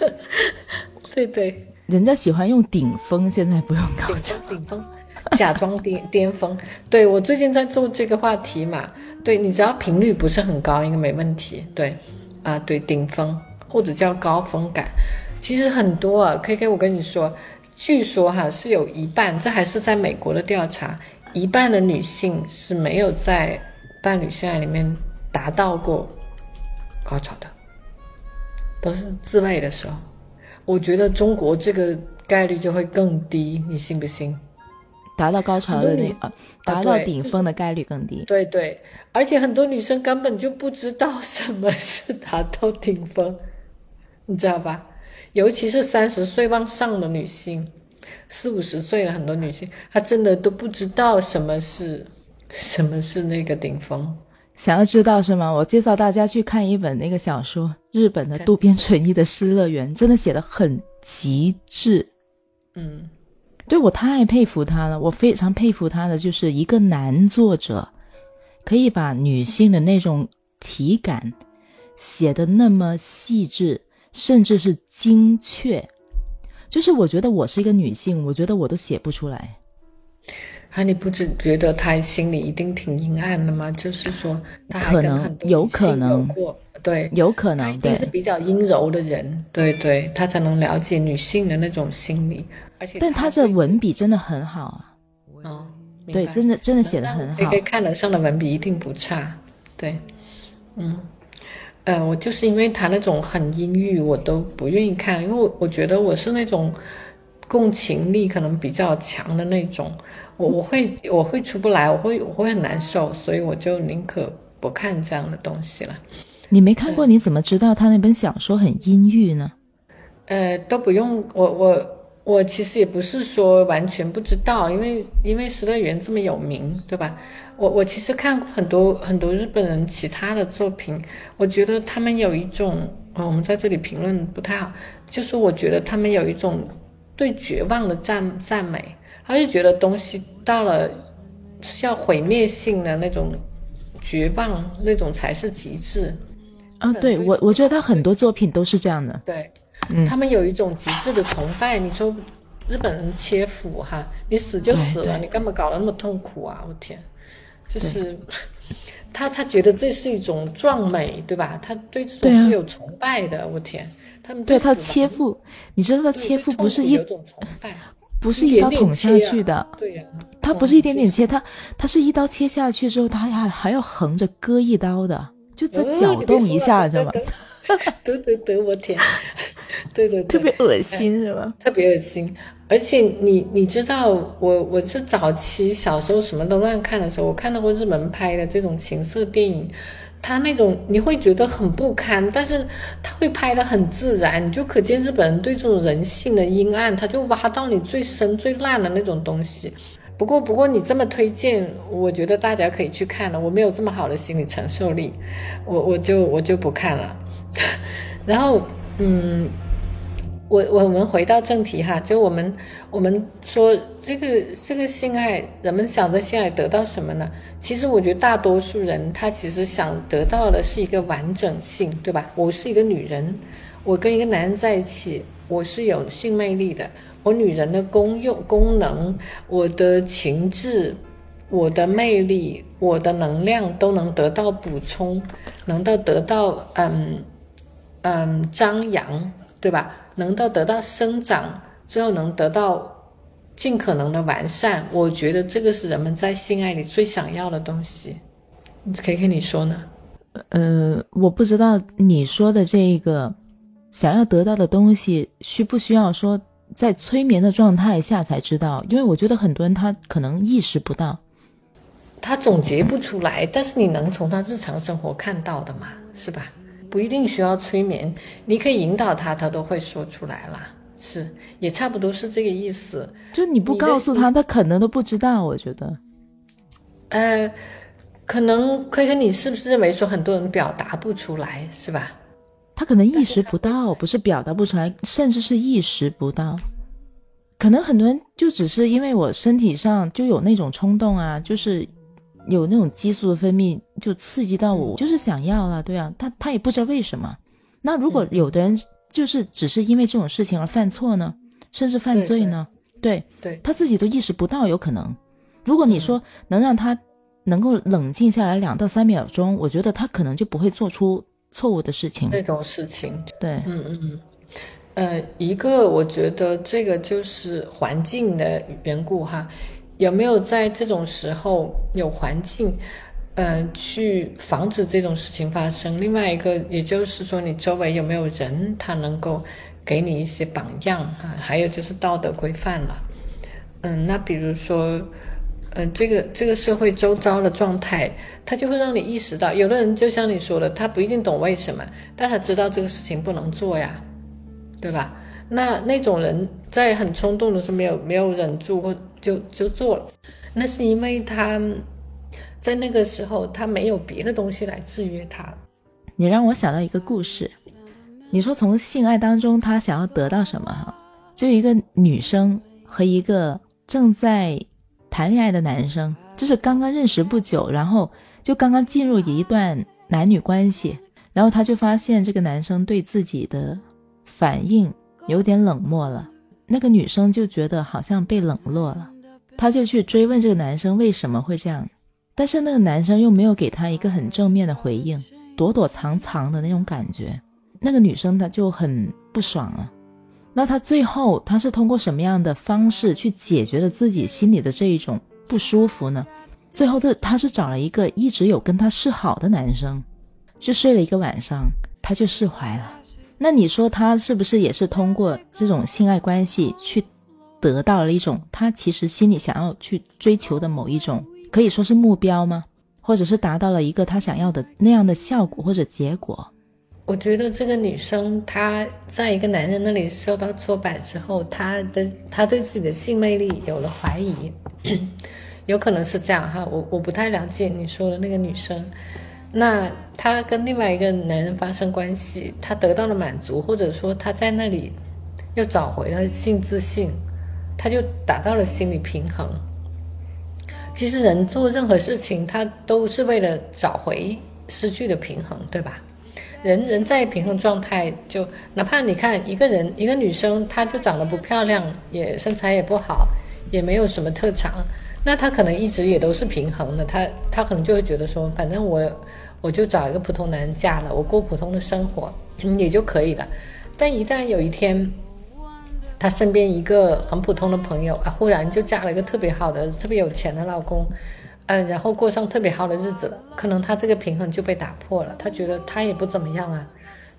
对对，人家喜欢用顶峰，现在不用高潮，顶峰，假装巅巅峰。对我最近在做这个话题嘛，对你只要频率不是很高，应该没问题。对，啊，对，顶峰。或者叫高峰感，其实很多啊。K K，我跟你说，据说哈是有一半，这还是在美国的调查，一半的女性是没有在伴侣生涯里面达到过高潮的，都是自慰的时候。我觉得中国这个概率就会更低，你信不信？达到高潮的那啊，达到顶峰的概率更低。对对，而且很多女生根本就不知道什么是达到顶峰。你知道吧？尤其是三十岁往上的女性，四五十岁了，很多女性她真的都不知道什么是什么是那个顶峰。想要知道是吗？我介绍大家去看一本那个小说，日本的渡边淳一的《失乐园》，真的写的很极致。嗯，对我太佩服他了，我非常佩服他的就是一个男作者，可以把女性的那种体感写的那么细致。甚至是精确，就是我觉得我是一个女性，我觉得我都写不出来。啊，你不只觉得他心里一定挺阴暗的吗？就是说，他可能有可能过，对，有可能，对，是比较阴柔的人，对对，他才能了解女性的那种心理。而且，但他这文笔真的很好啊。哦，对，真的真的写的很好，可以看得上的文笔一定不差。对，嗯。呃，我就是因为他那种很阴郁，我都不愿意看，因为我我觉得我是那种共情力可能比较强的那种，我我会我会出不来，我会我会很难受，所以我就宁可不看这样的东西了。你没看过，你怎么知道他那本小说很阴郁呢？呃，都不用，我我。我其实也不是说完全不知道，因为因为《失乐园》这么有名，对吧？我我其实看过很多很多日本人其他的作品，我觉得他们有一种，我们在这里评论不太好，就是我觉得他们有一种对绝望的赞赞美，他就觉得东西到了是要毁灭性的那种绝望，那种才是极致。啊，对我我觉得他很多作品都是这样的。对。他们有一种极致的崇拜。你说日本人切腹哈，你死就死了，你干嘛搞得那么痛苦啊？我天，就是他他觉得这是一种壮美，对吧？他对这种是有崇拜的。我天，他们对他切腹，你知道他切腹不是一有种崇拜，不是一刀捅下去的，对呀，他不是一点点切，他他是一刀切下去之后，他还还要横着割一刀的，就再搅动一下，知道吗？对对对，我天，对对，特别恶心是吧？特别恶心，而且你你知道，我我是早期小时候什么都乱看的时候，我看到过日本拍的这种情色电影，他那种你会觉得很不堪，但是他会拍的很自然，你就可见日本人对这种人性的阴暗，他就挖到你最深最烂的那种东西。不过不过你这么推荐，我觉得大家可以去看了。我没有这么好的心理承受力，我我就我就不看了。然后，嗯，我我们回到正题哈，就我们我们说这个这个性爱，人们想在性爱得到什么呢？其实我觉得大多数人他其实想得到的是一个完整性，对吧？我是一个女人，我跟一个男人在一起，我是有性魅力的，我女人的功用功能，我的情志。我的魅力，我的能量都能得到补充，能到得到嗯嗯张扬，对吧？能到得到生长，最后能得到尽可能的完善。我觉得这个是人们在性爱里最想要的东西。可以跟你说呢？呃，我不知道你说的这个想要得到的东西，需不需要说在催眠的状态下才知道？因为我觉得很多人他可能意识不到。他总结不出来，但是你能从他日常生活看到的嘛，是吧？不一定需要催眠，你可以引导他，他都会说出来啦。是，也差不多是这个意思。就你不告诉他，他可能都不知道。我觉得，呃，可能可以跟你是不是认为说很多人表达不出来，是吧？他可能意识不到，不是表达不出来，甚至是意识不到。可能很多人就只是因为我身体上就有那种冲动啊，就是。有那种激素的分泌，就刺激到我，就是想要了，对啊，他他也不知道为什么。那如果有的人就是只是因为这种事情而犯错呢，甚至犯罪呢？对对，他自己都意识不到，有可能。如果你说能让他能够冷静下来两到三秒钟，我觉得他可能就不会做出错误的事情。那种事情，对，嗯嗯嗯，呃，一个我觉得这个就是环境的缘故哈。有没有在这种时候有环境，嗯，去防止这种事情发生？另外一个，也就是说，你周围有没有人，他能够给你一些榜样啊？还有就是道德规范了。嗯，那比如说，嗯，这个这个社会周遭的状态，他就会让你意识到，有的人就像你说的，他不一定懂为什么，但他知道这个事情不能做呀，对吧？那那种人在很冲动的时候没有没有忍住或。就就做了，那是因为他在那个时候他没有别的东西来制约他。你让我想到一个故事，你说从性爱当中他想要得到什么？哈，就一个女生和一个正在谈恋爱的男生，就是刚刚认识不久，然后就刚刚进入一段男女关系，然后他就发现这个男生对自己的反应有点冷漠了。那个女生就觉得好像被冷落了，她就去追问这个男生为什么会这样，但是那个男生又没有给她一个很正面的回应，躲躲藏藏的那种感觉，那个女生她就很不爽啊。那他最后他是通过什么样的方式去解决了自己心里的这一种不舒服呢？最后的他是找了一个一直有跟他示好的男生，就睡了一个晚上，他就释怀了。那你说他是不是也是通过这种性爱关系去得到了一种他其实心里想要去追求的某一种可以说是目标吗？或者是达到了一个他想要的那样的效果或者结果？我觉得这个女生她在一个男人那里受到挫败之后，她的她对自己的性魅力有了怀疑，有可能是这样哈。我我不太了解你说的那个女生。那他跟另外一个男人发生关系，他得到了满足，或者说他在那里又找回了性自信，他就达到了心理平衡。其实人做任何事情，他都是为了找回失去的平衡，对吧？人人在平衡状态，就哪怕你看一个人，一个女生，她就长得不漂亮，也身材也不好，也没有什么特长，那她可能一直也都是平衡的，她她可能就会觉得说，反正我。我就找一个普通男人嫁了，我过普通的生活也就可以了。但一旦有一天，她身边一个很普通的朋友啊，忽然就嫁了一个特别好的、特别有钱的老公，嗯，然后过上特别好的日子了，可能他这个平衡就被打破了。他觉得他也不怎么样啊，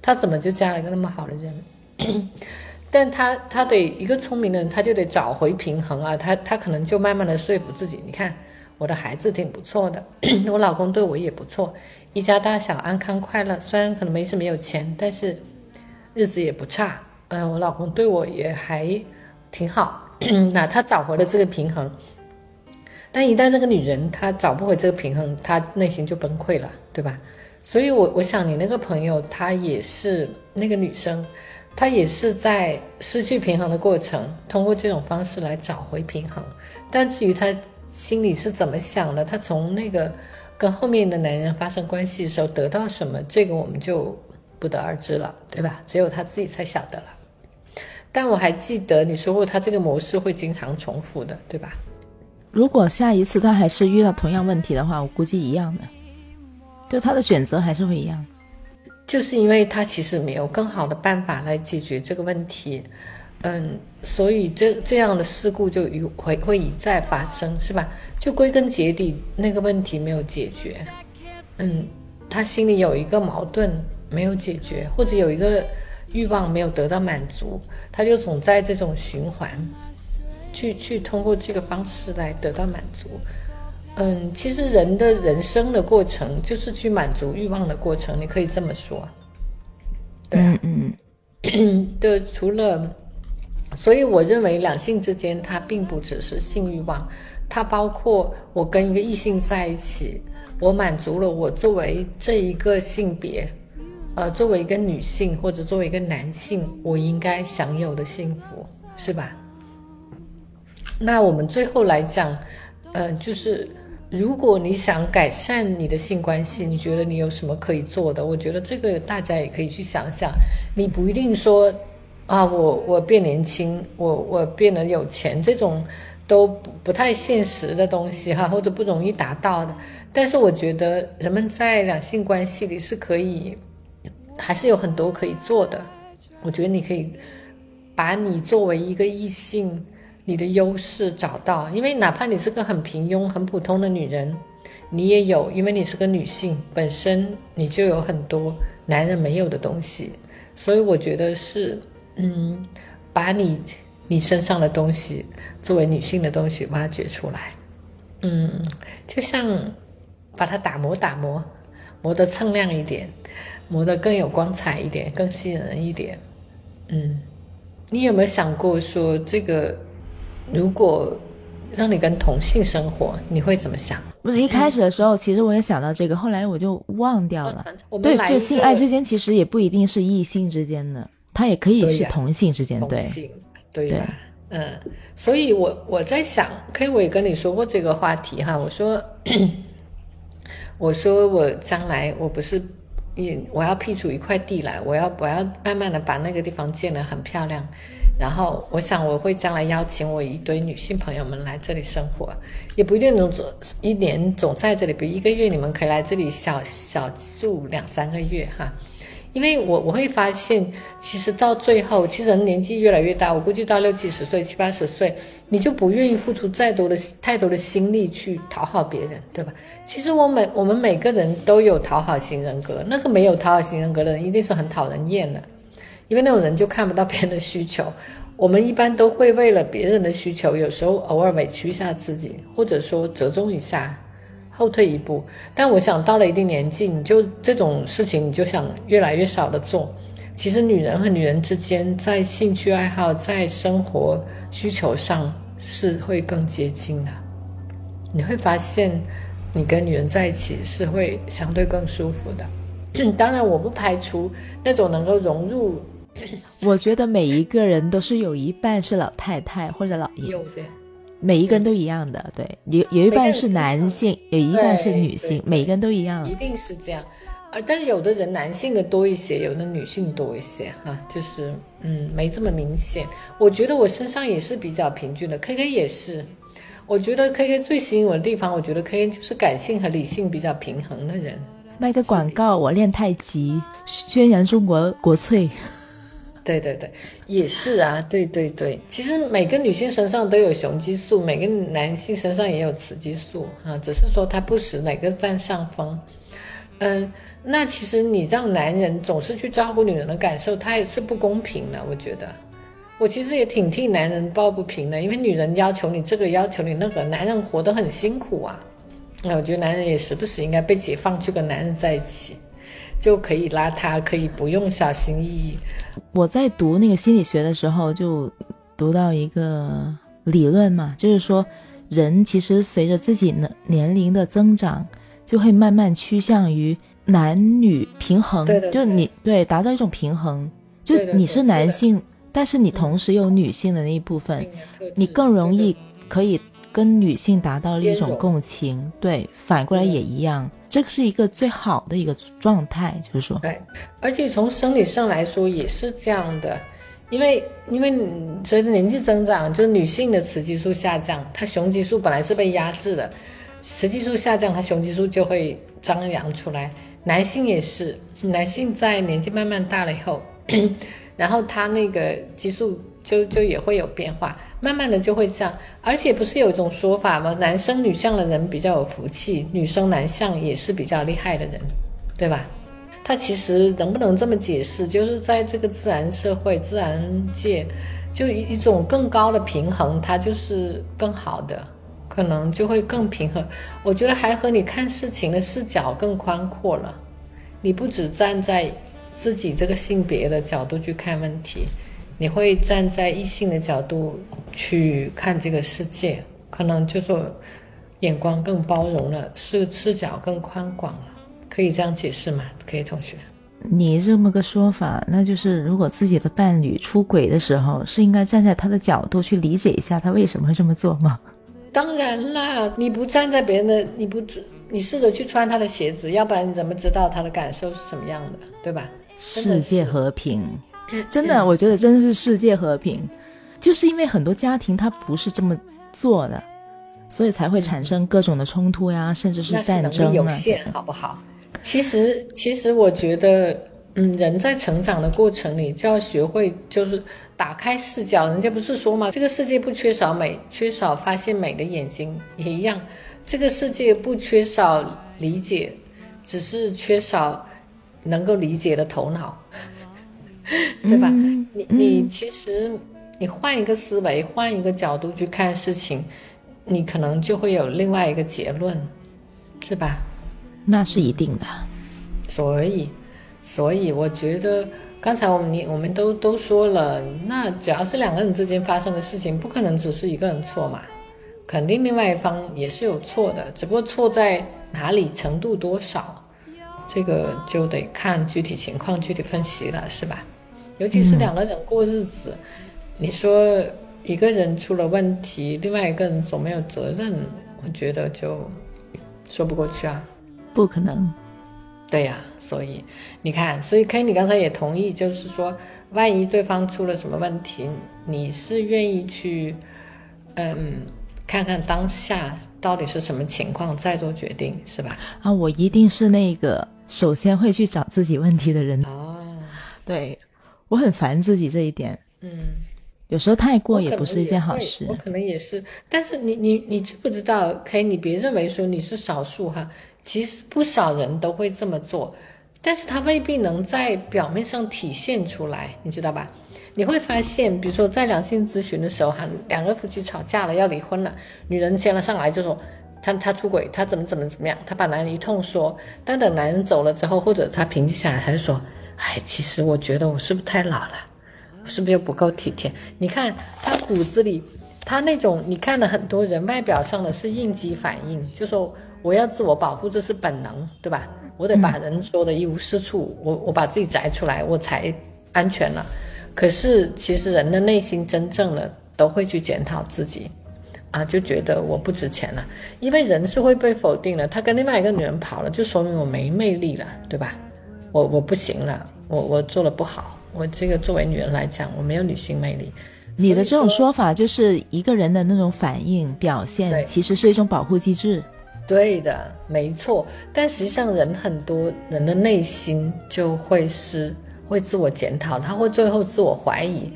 他怎么就嫁了一个那么好的人？但他他得一个聪明的人，他就得找回平衡啊。他他可能就慢慢的说服自己，你看我的孩子挺不错的，我老公对我也不错，一家大小安康快乐。虽然可能没什么有钱，但是日子也不差。嗯，我老公对我也还挺好。那他找回了这个平衡，但一旦这个女人她找不回这个平衡，她内心就崩溃了，对吧？所以，我我想你那个朋友，她也是那个女生。她也是在失去平衡的过程，通过这种方式来找回平衡。但至于她心里是怎么想的，她从那个跟后面的男人发生关系的时候得到什么，这个我们就不得而知了，对吧？只有她自己才晓得了。但我还记得你说过，他这个模式会经常重复的，对吧？如果下一次他还是遇到同样问题的话，我估计一样的，就他的选择还是会一样。就是因为他其实没有更好的办法来解决这个问题，嗯，所以这这样的事故就会会一再发生，是吧？就归根结底那个问题没有解决，嗯，他心里有一个矛盾没有解决，或者有一个欲望没有得到满足，他就总在这种循环，去去通过这个方式来得到满足。嗯，其实人的人生的过程就是去满足欲望的过程，你可以这么说。嗯嗯，对除了，所以我认为两性之间它并不只是性欲望，它包括我跟一个异性在一起，我满足了我作为这一个性别，呃，作为一个女性或者作为一个男性，我应该享有的幸福，是吧？那我们最后来讲，嗯，就是。如果你想改善你的性关系，你觉得你有什么可以做的？我觉得这个大家也可以去想想。你不一定说，啊，我我变年轻，我我变得有钱，这种都不太现实的东西哈，或者不容易达到的。但是我觉得人们在两性关系里是可以，还是有很多可以做的。我觉得你可以把你作为一个异性。你的优势找到，因为哪怕你是个很平庸、很普通的女人，你也有，因为你是个女性，本身你就有很多男人没有的东西，所以我觉得是，嗯，把你你身上的东西作为女性的东西挖掘出来，嗯，就像把它打磨打磨，磨得锃亮一点，磨得更有光彩一点，更吸引人一点，嗯，你有没有想过说这个？如果让你跟同性生活，你会怎么想？不是一开始的时候，其实我也想到这个，后来我就忘掉了。对，就性爱之间其实也不一定是异性之间的，它也可以是同性之间。对，对吧？嗯，所以我我在想，可以我也跟你说过这个话题哈。我说，我说我将来我不是也我要辟出一块地来，我要我要慢慢的把那个地方建得很漂亮。然后我想我会将来邀请我一堆女性朋友们来这里生活，也不一定能总一年总在这里，比如一个月你们可以来这里小小住两三个月哈，因为我我会发现，其实到最后，其实人年纪越来越大，我估计到六七十岁、七八十岁，你就不愿意付出再多的太多的心力去讨好别人，对吧？其实我每我们每个人都有讨好型人格，那个没有讨好型人格的人一定是很讨人厌的。因为那种人就看不到别人的需求，我们一般都会为了别人的需求，有时候偶尔委屈一下自己，或者说折中一下，后退一步。但我想到了一定年纪，你就这种事情，你就想越来越少的做。其实女人和女人之间，在兴趣爱好、在生活需求上是会更接近的。你会发现，你跟女人在一起是会相对更舒服的。当然，我不排除那种能够融入。我觉得每一个人都是有一半是老太太或者老爷子，每一个人都一样的。对，有有一半是男性，有一半是女性，每一个人都一样。一定是这样，而但是有的人男性的多一些，有的女性多一些，哈，就是嗯，没这么明显。我觉得我身上也是比较平均的，K K 也是。我觉得 K K 最吸引我的地方，我觉得 K K 就是感性和理性比较平衡的人。卖个广告，我练太极，宣扬中国国粹。对对对，也是啊，对对对。其实每个女性身上都有雄激素，每个男性身上也有雌激素啊，只是说他不时哪个占上风。嗯，那其实你让男人总是去照顾女人的感受，他也是不公平的。我觉得，我其实也挺替男人抱不平的，因为女人要求你这个，要求你那个，男人活得很辛苦啊。那我觉得男人也时不时应该被解放，去跟男人在一起。就可以邋遢，可以不用小心翼翼。我在读那个心理学的时候，就读到一个理论嘛，就是说，人其实随着自己年年龄的增长，就会慢慢趋向于男女平衡。对对，就你对达到一种平衡，就你是男性，但是你同时有女性的那一部分，你更容易可以跟女性达到一种共情。对，反过来也一样。这是一个最好的一个状态，就是说，对，而且从生理上来说也是这样的，因为因为随着年纪增长，就是女性的雌激素下降，她雄激素本来是被压制的，雌激素下降，她雄激素就会张扬出来。男性也是，男性在年纪慢慢大了以后，然后他那个激素。就就也会有变化，慢慢的就会这样，而且不是有一种说法吗？男生女相的人比较有福气，女生男相也是比较厉害的人，对吧？他其实能不能这么解释？就是在这个自然社会、自然界，就一一种更高的平衡，它就是更好的，可能就会更平衡。我觉得还和你看事情的视角更宽阔了，你不只站在自己这个性别的角度去看问题。你会站在异性的角度去看这个世界，可能就说眼光更包容了，视视角更宽广了，可以这样解释吗？可以，同学。你这么个说法，那就是如果自己的伴侣出轨的时候，是应该站在他的角度去理解一下他为什么会这么做吗？当然啦，你不站在别人的，你不你试着去穿他的鞋子，要不然你怎么知道他的感受是什么样的，对吧？世界和平。真的，我觉得真的是世界和平，就是因为很多家庭他不是这么做的，所以才会产生各种的冲突呀，甚至是战争啊。有限，好不好？其实，其实我觉得，嗯，人在成长的过程里就要学会，就是打开视角。人家不是说嘛？这个世界不缺少美，缺少发现美的眼睛也一样。这个世界不缺少理解，只是缺少能够理解的头脑。对吧？你你其实你换一个思维，换一个角度去看事情，你可能就会有另外一个结论，是吧？那是一定的。所以，所以我觉得刚才我们你我们都都说了，那只要是两个人之间发生的事情，不可能只是一个人错嘛，肯定另外一方也是有错的，只不过错在哪里，程度多少，这个就得看具体情况具体分析了，是吧？尤其是两个人过日子，你说一个人出了问题，另外一个人总没有责任，我觉得就说不过去啊，不可能。对呀，所以你看，所以 K，你刚才也同意，就是说，万一对方出了什么问题，你是愿意去，嗯，看看当下到底是什么情况，再做决定，是吧？啊，我一定是那个首先会去找自己问题的人。哦，对。我很烦自己这一点，嗯，有时候太过也不是一件好事。我可能也是，但是你你你知不知道？可以，你别认为说你是少数哈，其实不少人都会这么做，但是他未必能在表面上体现出来，你知道吧？你会发现，比如说在两性咨询的时候哈，两个夫妻吵架了要离婚了，女人先了上来就说他他出轨，他怎么怎么怎么样，他把男人一通说，但等男人走了之后，或者他平静下来，他就说。哎，其实我觉得我是不是太老了？是不是又不够体贴？你看他骨子里，他那种你看了很多人外表上的是应激反应，就说我要自我保护，这是本能，对吧？我得把人说的一无是处，我我把自己摘出来，我才安全了。可是其实人的内心真正的都会去检讨自己，啊，就觉得我不值钱了，因为人是会被否定的。他跟另外一个女人跑了，就说明我没魅力了，对吧？我我不行了，我我做的不好，我这个作为女人来讲，我没有女性魅力。你的这种说法就是一个人的那种反应表现，其实是一种保护机制。对的，没错。但实际上，人很多人的内心就会是会自我检讨，他会最后自我怀疑。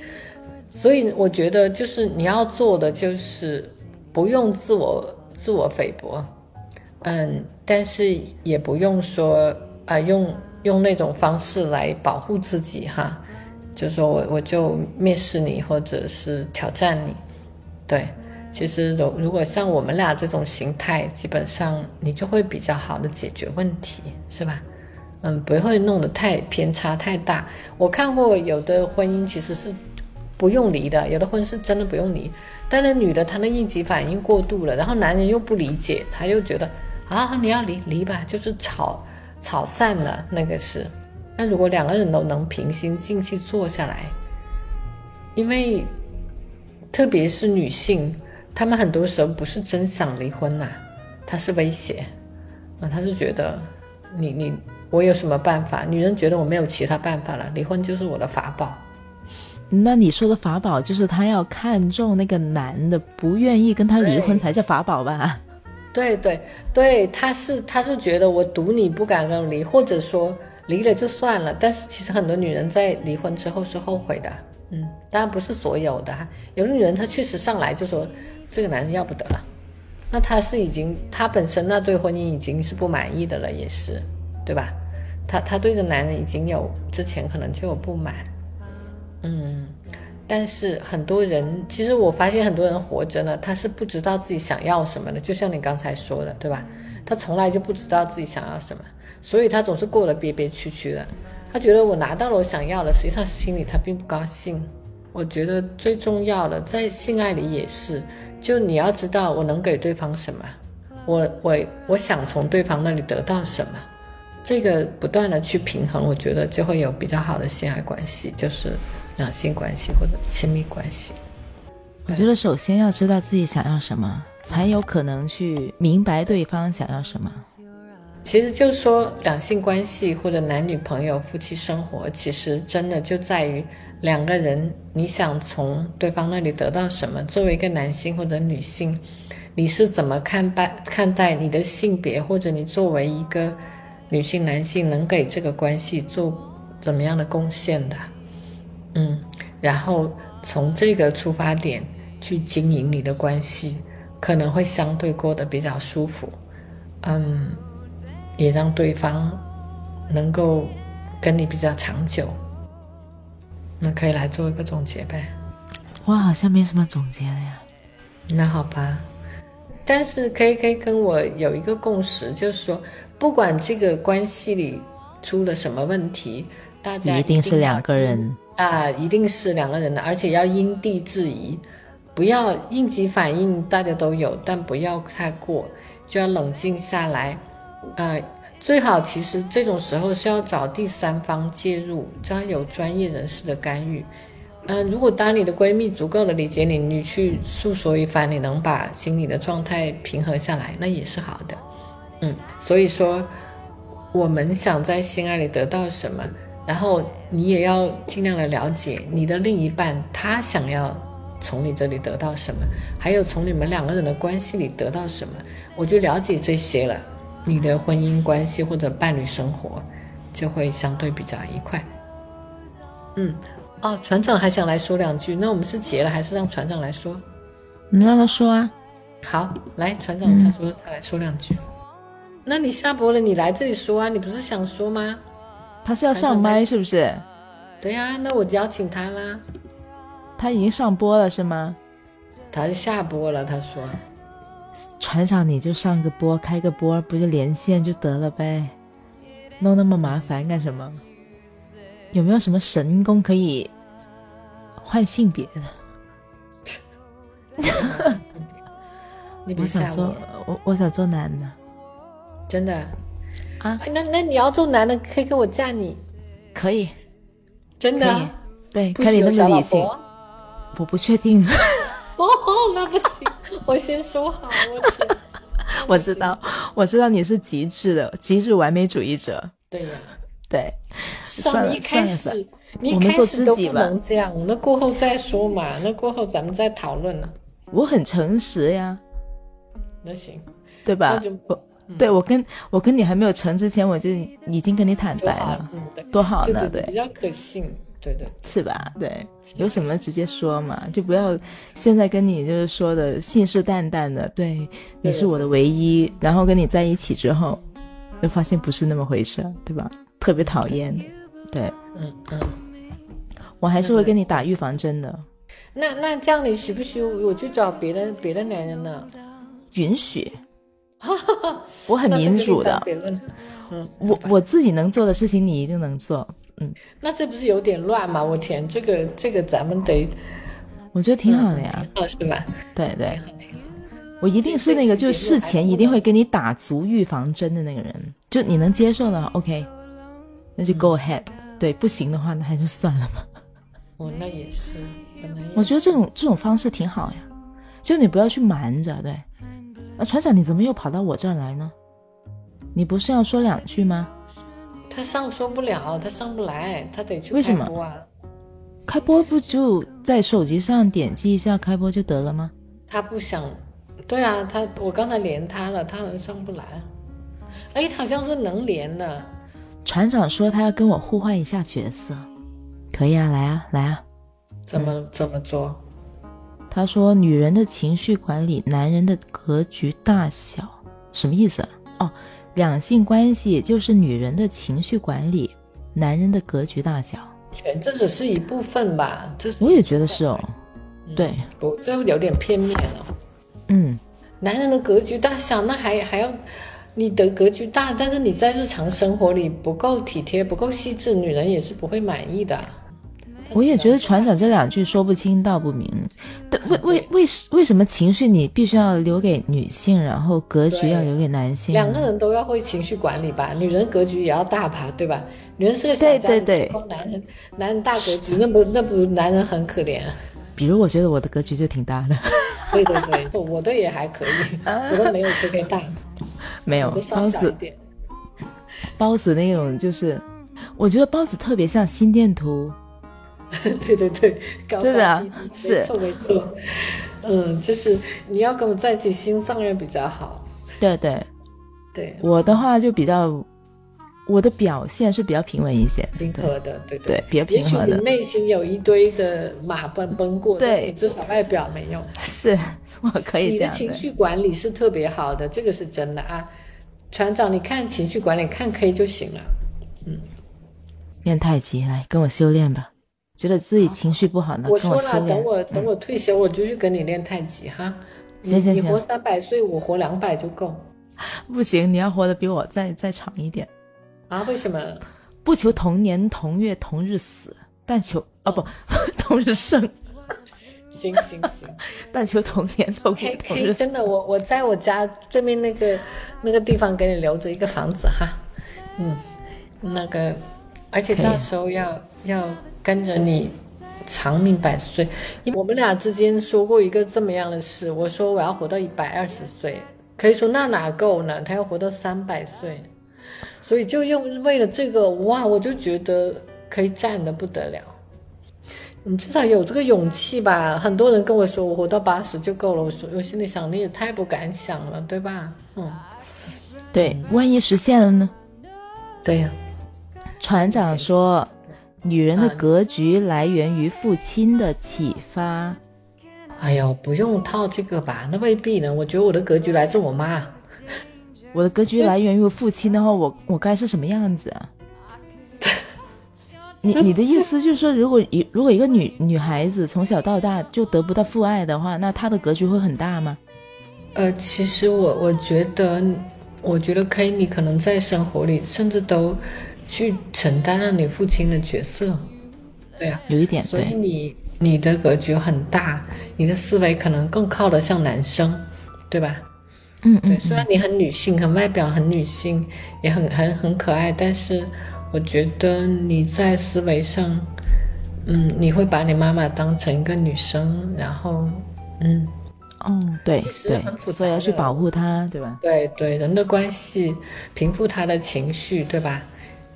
所以我觉得，就是你要做的，就是不用自我自我菲薄，嗯，但是也不用说啊，用用那种方式来保护自己哈，就是说我我就蔑视你，或者是挑战你，对。其实，如如果像我们俩这种形态，基本上你就会比较好的解决问题，是吧？嗯，不会弄得太偏差太大。我看过有的婚姻其实是不用离的，有的婚是真的不用离，但那女的她的应急反应过度了，然后男人又不理解，他又觉得啊你要离离吧，就是吵吵散了那个是。那如果两个人都能平心静气坐下来，因为特别是女性。她们很多时候不是真想离婚呐，她是威胁，啊，她是觉得你你我有什么办法？女人觉得我没有其他办法了，离婚就是我的法宝。那你说的法宝就是她要看中那个男的，不愿意跟他离婚才叫法宝吧？对对对，他是他是觉得我赌你不敢跟离，或者说离了就算了。但是其实很多女人在离婚之后是后悔的，嗯，当然不是所有的哈，有的女人她确实上来就说。这个男人要不得了，那她是已经，她本身那对婚姻已经是不满意的了，也是，对吧？她她对这男人已经有之前可能就有不满，嗯，但是很多人，其实我发现很多人活着呢，他是不知道自己想要什么的，就像你刚才说的，对吧？他从来就不知道自己想要什么，所以他总是过得憋憋屈屈的。他觉得我拿到了我想要的，实际上心里他并不高兴。我觉得最重要的在性爱里也是。就你要知道我能给对方什么，我我我想从对方那里得到什么，这个不断的去平衡，我觉得就会有比较好的性爱关系，就是两性关系或者亲密关系。我觉得首先要知道自己想要什么，才有可能去明白对方想要什么。其实就说两性关系或者男女朋友、夫妻生活，其实真的就在于。两个人，你想从对方那里得到什么？作为一个男性或者女性，你是怎么看待看待你的性别，或者你作为一个女性、男性能给这个关系做怎么样的贡献的？嗯，然后从这个出发点去经营你的关系，可能会相对过得比较舒服。嗯，也让对方能够跟你比较长久。那可以来做一个总结呗，我好像没什么总结的呀。那好吧，但是可以可以跟我有一个共识，就是说，不管这个关系里出了什么问题，大家一定是两个人啊，一定是两个人的，而且要因地制宜，不要应急反应，大家都有，但不要太过，就要冷静下来，啊。最好其实这种时候是要找第三方介入，这样有专业人士的干预。嗯，如果当你的闺蜜足够的理解你，你去诉说一番，你能把心理的状态平和下来，那也是好的。嗯，所以说我们想在性爱里得到什么，然后你也要尽量的了解你的另一半，他想要从你这里得到什么，还有从你们两个人的关系里得到什么，我就了解这些了。你的婚姻关系或者伴侣生活就会相对比较愉快。嗯，哦，船长还想来说两句，那我们是结了还是让船长来说？你让他说啊。好，来，船长他说他来说两句。那你下播了，你来这里说啊，你不是想说吗？他是要上麦是不是？对呀，那我邀请他啦。他已经上播了是吗？他下播了，他说。船长，你就上个播，开个播，不就连线就得了呗？弄那么麻烦干什么？有没有什么神功可以换性别的？我想做，我我想做男的，真的啊？那那你要做男的，可以给我嫁你？可以，真的？对，看你那么理性，我不确定。哦，那不行。我先说好，我 我知道，我知道你是极致的极致完美主义者。对呀，对。上一开始，你一开始都不能这样，那过后再说嘛。那过后咱们再讨论了。我很诚实呀。那行，对吧？那就对我跟我跟你还没有成之前，我就已经跟你坦白了，多好呢，对，比较可信，对对，是吧？对，有什么直接说嘛，就不要现在跟你就是说的信誓旦旦的，对，你是我的唯一，然后跟你在一起之后，就发现不是那么回事，对吧？特别讨厌，对，嗯嗯，我还是会跟你打预防针的。那那这样你许不许我去找别的别的男人呢？允许。我很民主的，嗯，我我自己能做的事情，你一定能做，嗯。那这不是有点乱吗？我天，这个这个咱们得，我觉得挺好的呀，好，是吧？对对，我一定是那个，就事前一定会给你打足预防针的那个人，就你能接受的，OK，那就 Go ahead，对，不行的话，那还是算了吧。哦，那也是，我觉得这种这种方式挺好呀，就你不要去瞒着，对。那船长，你怎么又跑到我这儿来呢？你不是要说两句吗？他上说不了，他上不来，他得去开播啊。开播不就在手机上点击一下开播就得了吗？他不想，对啊，他我刚才连他了，他好像上不来。哎，他好像是能连的。船长说他要跟我互换一下角色，可以啊，来啊，来啊。怎么怎么做？他说：“女人的情绪管理，男人的格局大小，什么意思？哦，两性关系就是女人的情绪管理，男人的格局大小。全这只是一部分吧？这是我也觉得是哦。对，不，这有点片面了。嗯，男人的格局大小，那还还要你的格局大，但是你在日常生活里不够体贴，不够细致，女人也是不会满意的。”我也觉得船长这两句说不清道不明，但为为为什为什么情绪你必须要留给女性，然后格局要留给男性？两个人都要会情绪管理吧，女人格局也要大吧，对吧？女人是个小家子气，男人 男人大格局，那不那不男人很可怜。比如我觉得我的格局就挺大的，对对对，我的也还可以，我的没有特别大，没有包子，包子那种就是，我觉得包子特别像心电图。对 对对，对的，是没错没错，嗯，就是你要跟我在一起，心脏要比较好。对对对，我的话就比较，我的表现是比较平稳一些，平和的，对对，比较平和的。也许你内心有一堆的马奔奔过，对，至少外表没有。是我可以你的情绪管理是特别好的，这个是真的啊。船长，你看情绪管理，看 K 就行了。嗯，练太极，来跟我修炼吧。觉得自己情绪不好呢，我说了，等我等我退休，我就去跟你练太极哈。行行行，你活三百岁，我活两百就够。不行，你要活得比我再再长一点。啊？为什么？不求同年同月同日死，但求啊不 同日生。行 行行，但求同年同月同日。真的，我我在我家对面那个那个地方给你留着一个房子哈。嗯，那个，而且到时候要要。跟着你长命百岁，因为我们俩之间说过一个这么样的事。我说我要活到一百二十岁，可以说那哪够呢？他要活到三百岁，所以就用为了这个哇，我就觉得可以站的不得了。你至少有这个勇气吧？很多人跟我说我活到八十就够了，我说我心里想你也太不敢想了，对吧？嗯，对，万一实现了呢？对呀，船长说。女人的格局来源于父亲的启发。哎呦，不用套这个吧？那未必呢。我觉得我的格局来自我妈。我的格局来源于父亲的话，我我该是什么样子啊？你你的意思就是说，如果一如果一个女女孩子从小到大就得不到父爱的话，那她的格局会很大吗？呃，其实我我觉得，我觉得可以，你可能在生活里甚至都。去承担了你父亲的角色，对呀，有一点，所以你你的格局很大，你的思维可能更靠得像男生，对吧？嗯嗯，对，虽然你很女性，很外表很女性，也很很很可爱，但是我觉得你在思维上，嗯，你会把你妈妈当成一个女生，然后，嗯，哦，对对，所以要去保护她，对吧？对对，人的关系，平复她的情绪，对吧？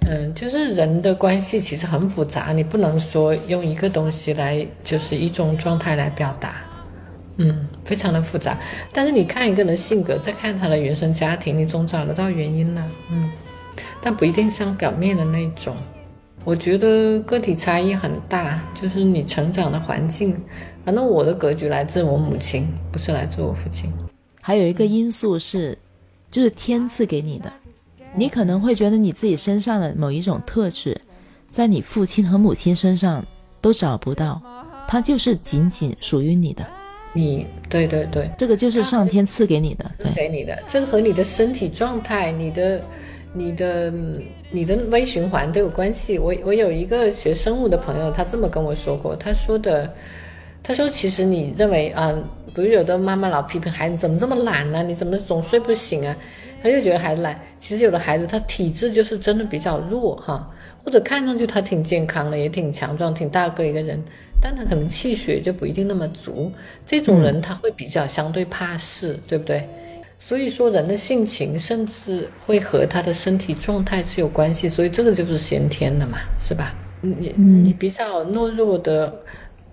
嗯，就是人的关系其实很复杂，你不能说用一个东西来，就是一种状态来表达。嗯，非常的复杂。但是你看一个人性格，再看他的原生家庭，你总找得到原因了。嗯，但不一定像表面的那种。我觉得个体差异很大，就是你成长的环境。反正我的格局来自我母亲，不是来自我父亲。还有一个因素是，就是天赐给你的。你可能会觉得你自己身上的某一种特质，在你父亲和母亲身上都找不到，它就是仅仅属于你的。你对对对，这个就是上天赐给你的，赐给你的。这个和你的身体状态、你的、你的、你的微循环都有关系。我我有一个学生物的朋友，他这么跟我说过，他说的，他说其实你认为啊，不是有的妈妈老批评孩子怎么这么懒呢？你怎么总睡不醒啊？他就觉得孩子懒，其实有的孩子他体质就是真的比较弱哈，或者看上去他挺健康的，也挺强壮，挺大个一个人。但他可能气血就不一定那么足，这种人他会比较相对怕事，对不对？所以说人的性情甚至会和他的身体状态是有关系，所以这个就是先天的嘛，是吧？你你比较懦弱的，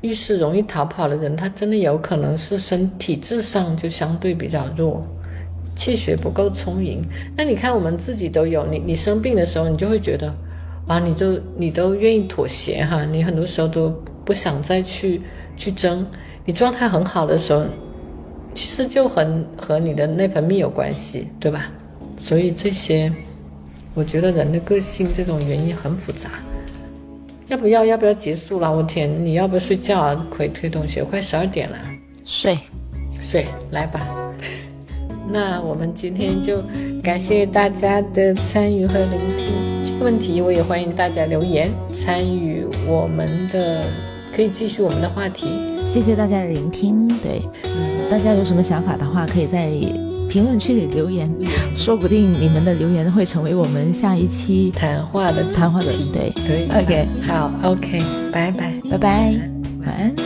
遇事容易逃跑的人，他真的有可能是身体质上就相对比较弱，气血不够充盈。那你看我们自己都有，你你生病的时候，你就会觉得啊，你就你都愿意妥协哈，你很多时候都。不想再去去争，你状态很好的时候，其实就很和你的内分泌有关系，对吧？所以这些，我觉得人的个性这种原因很复杂。要不要要不要结束了？我天，你要不要睡觉啊？可以推同学，快十二点了，睡睡来吧。那我们今天就感谢大家的参与和聆听。这个问题我也欢迎大家留言参与我们的。可以继续我们的话题，谢谢大家的聆听。对，嗯，大家有什么想法的话，可以在评论区里留言，说不定你们的留言会成为我们下一期谈话的谈话的对对。OK，好，OK，拜拜，拜拜，晚安。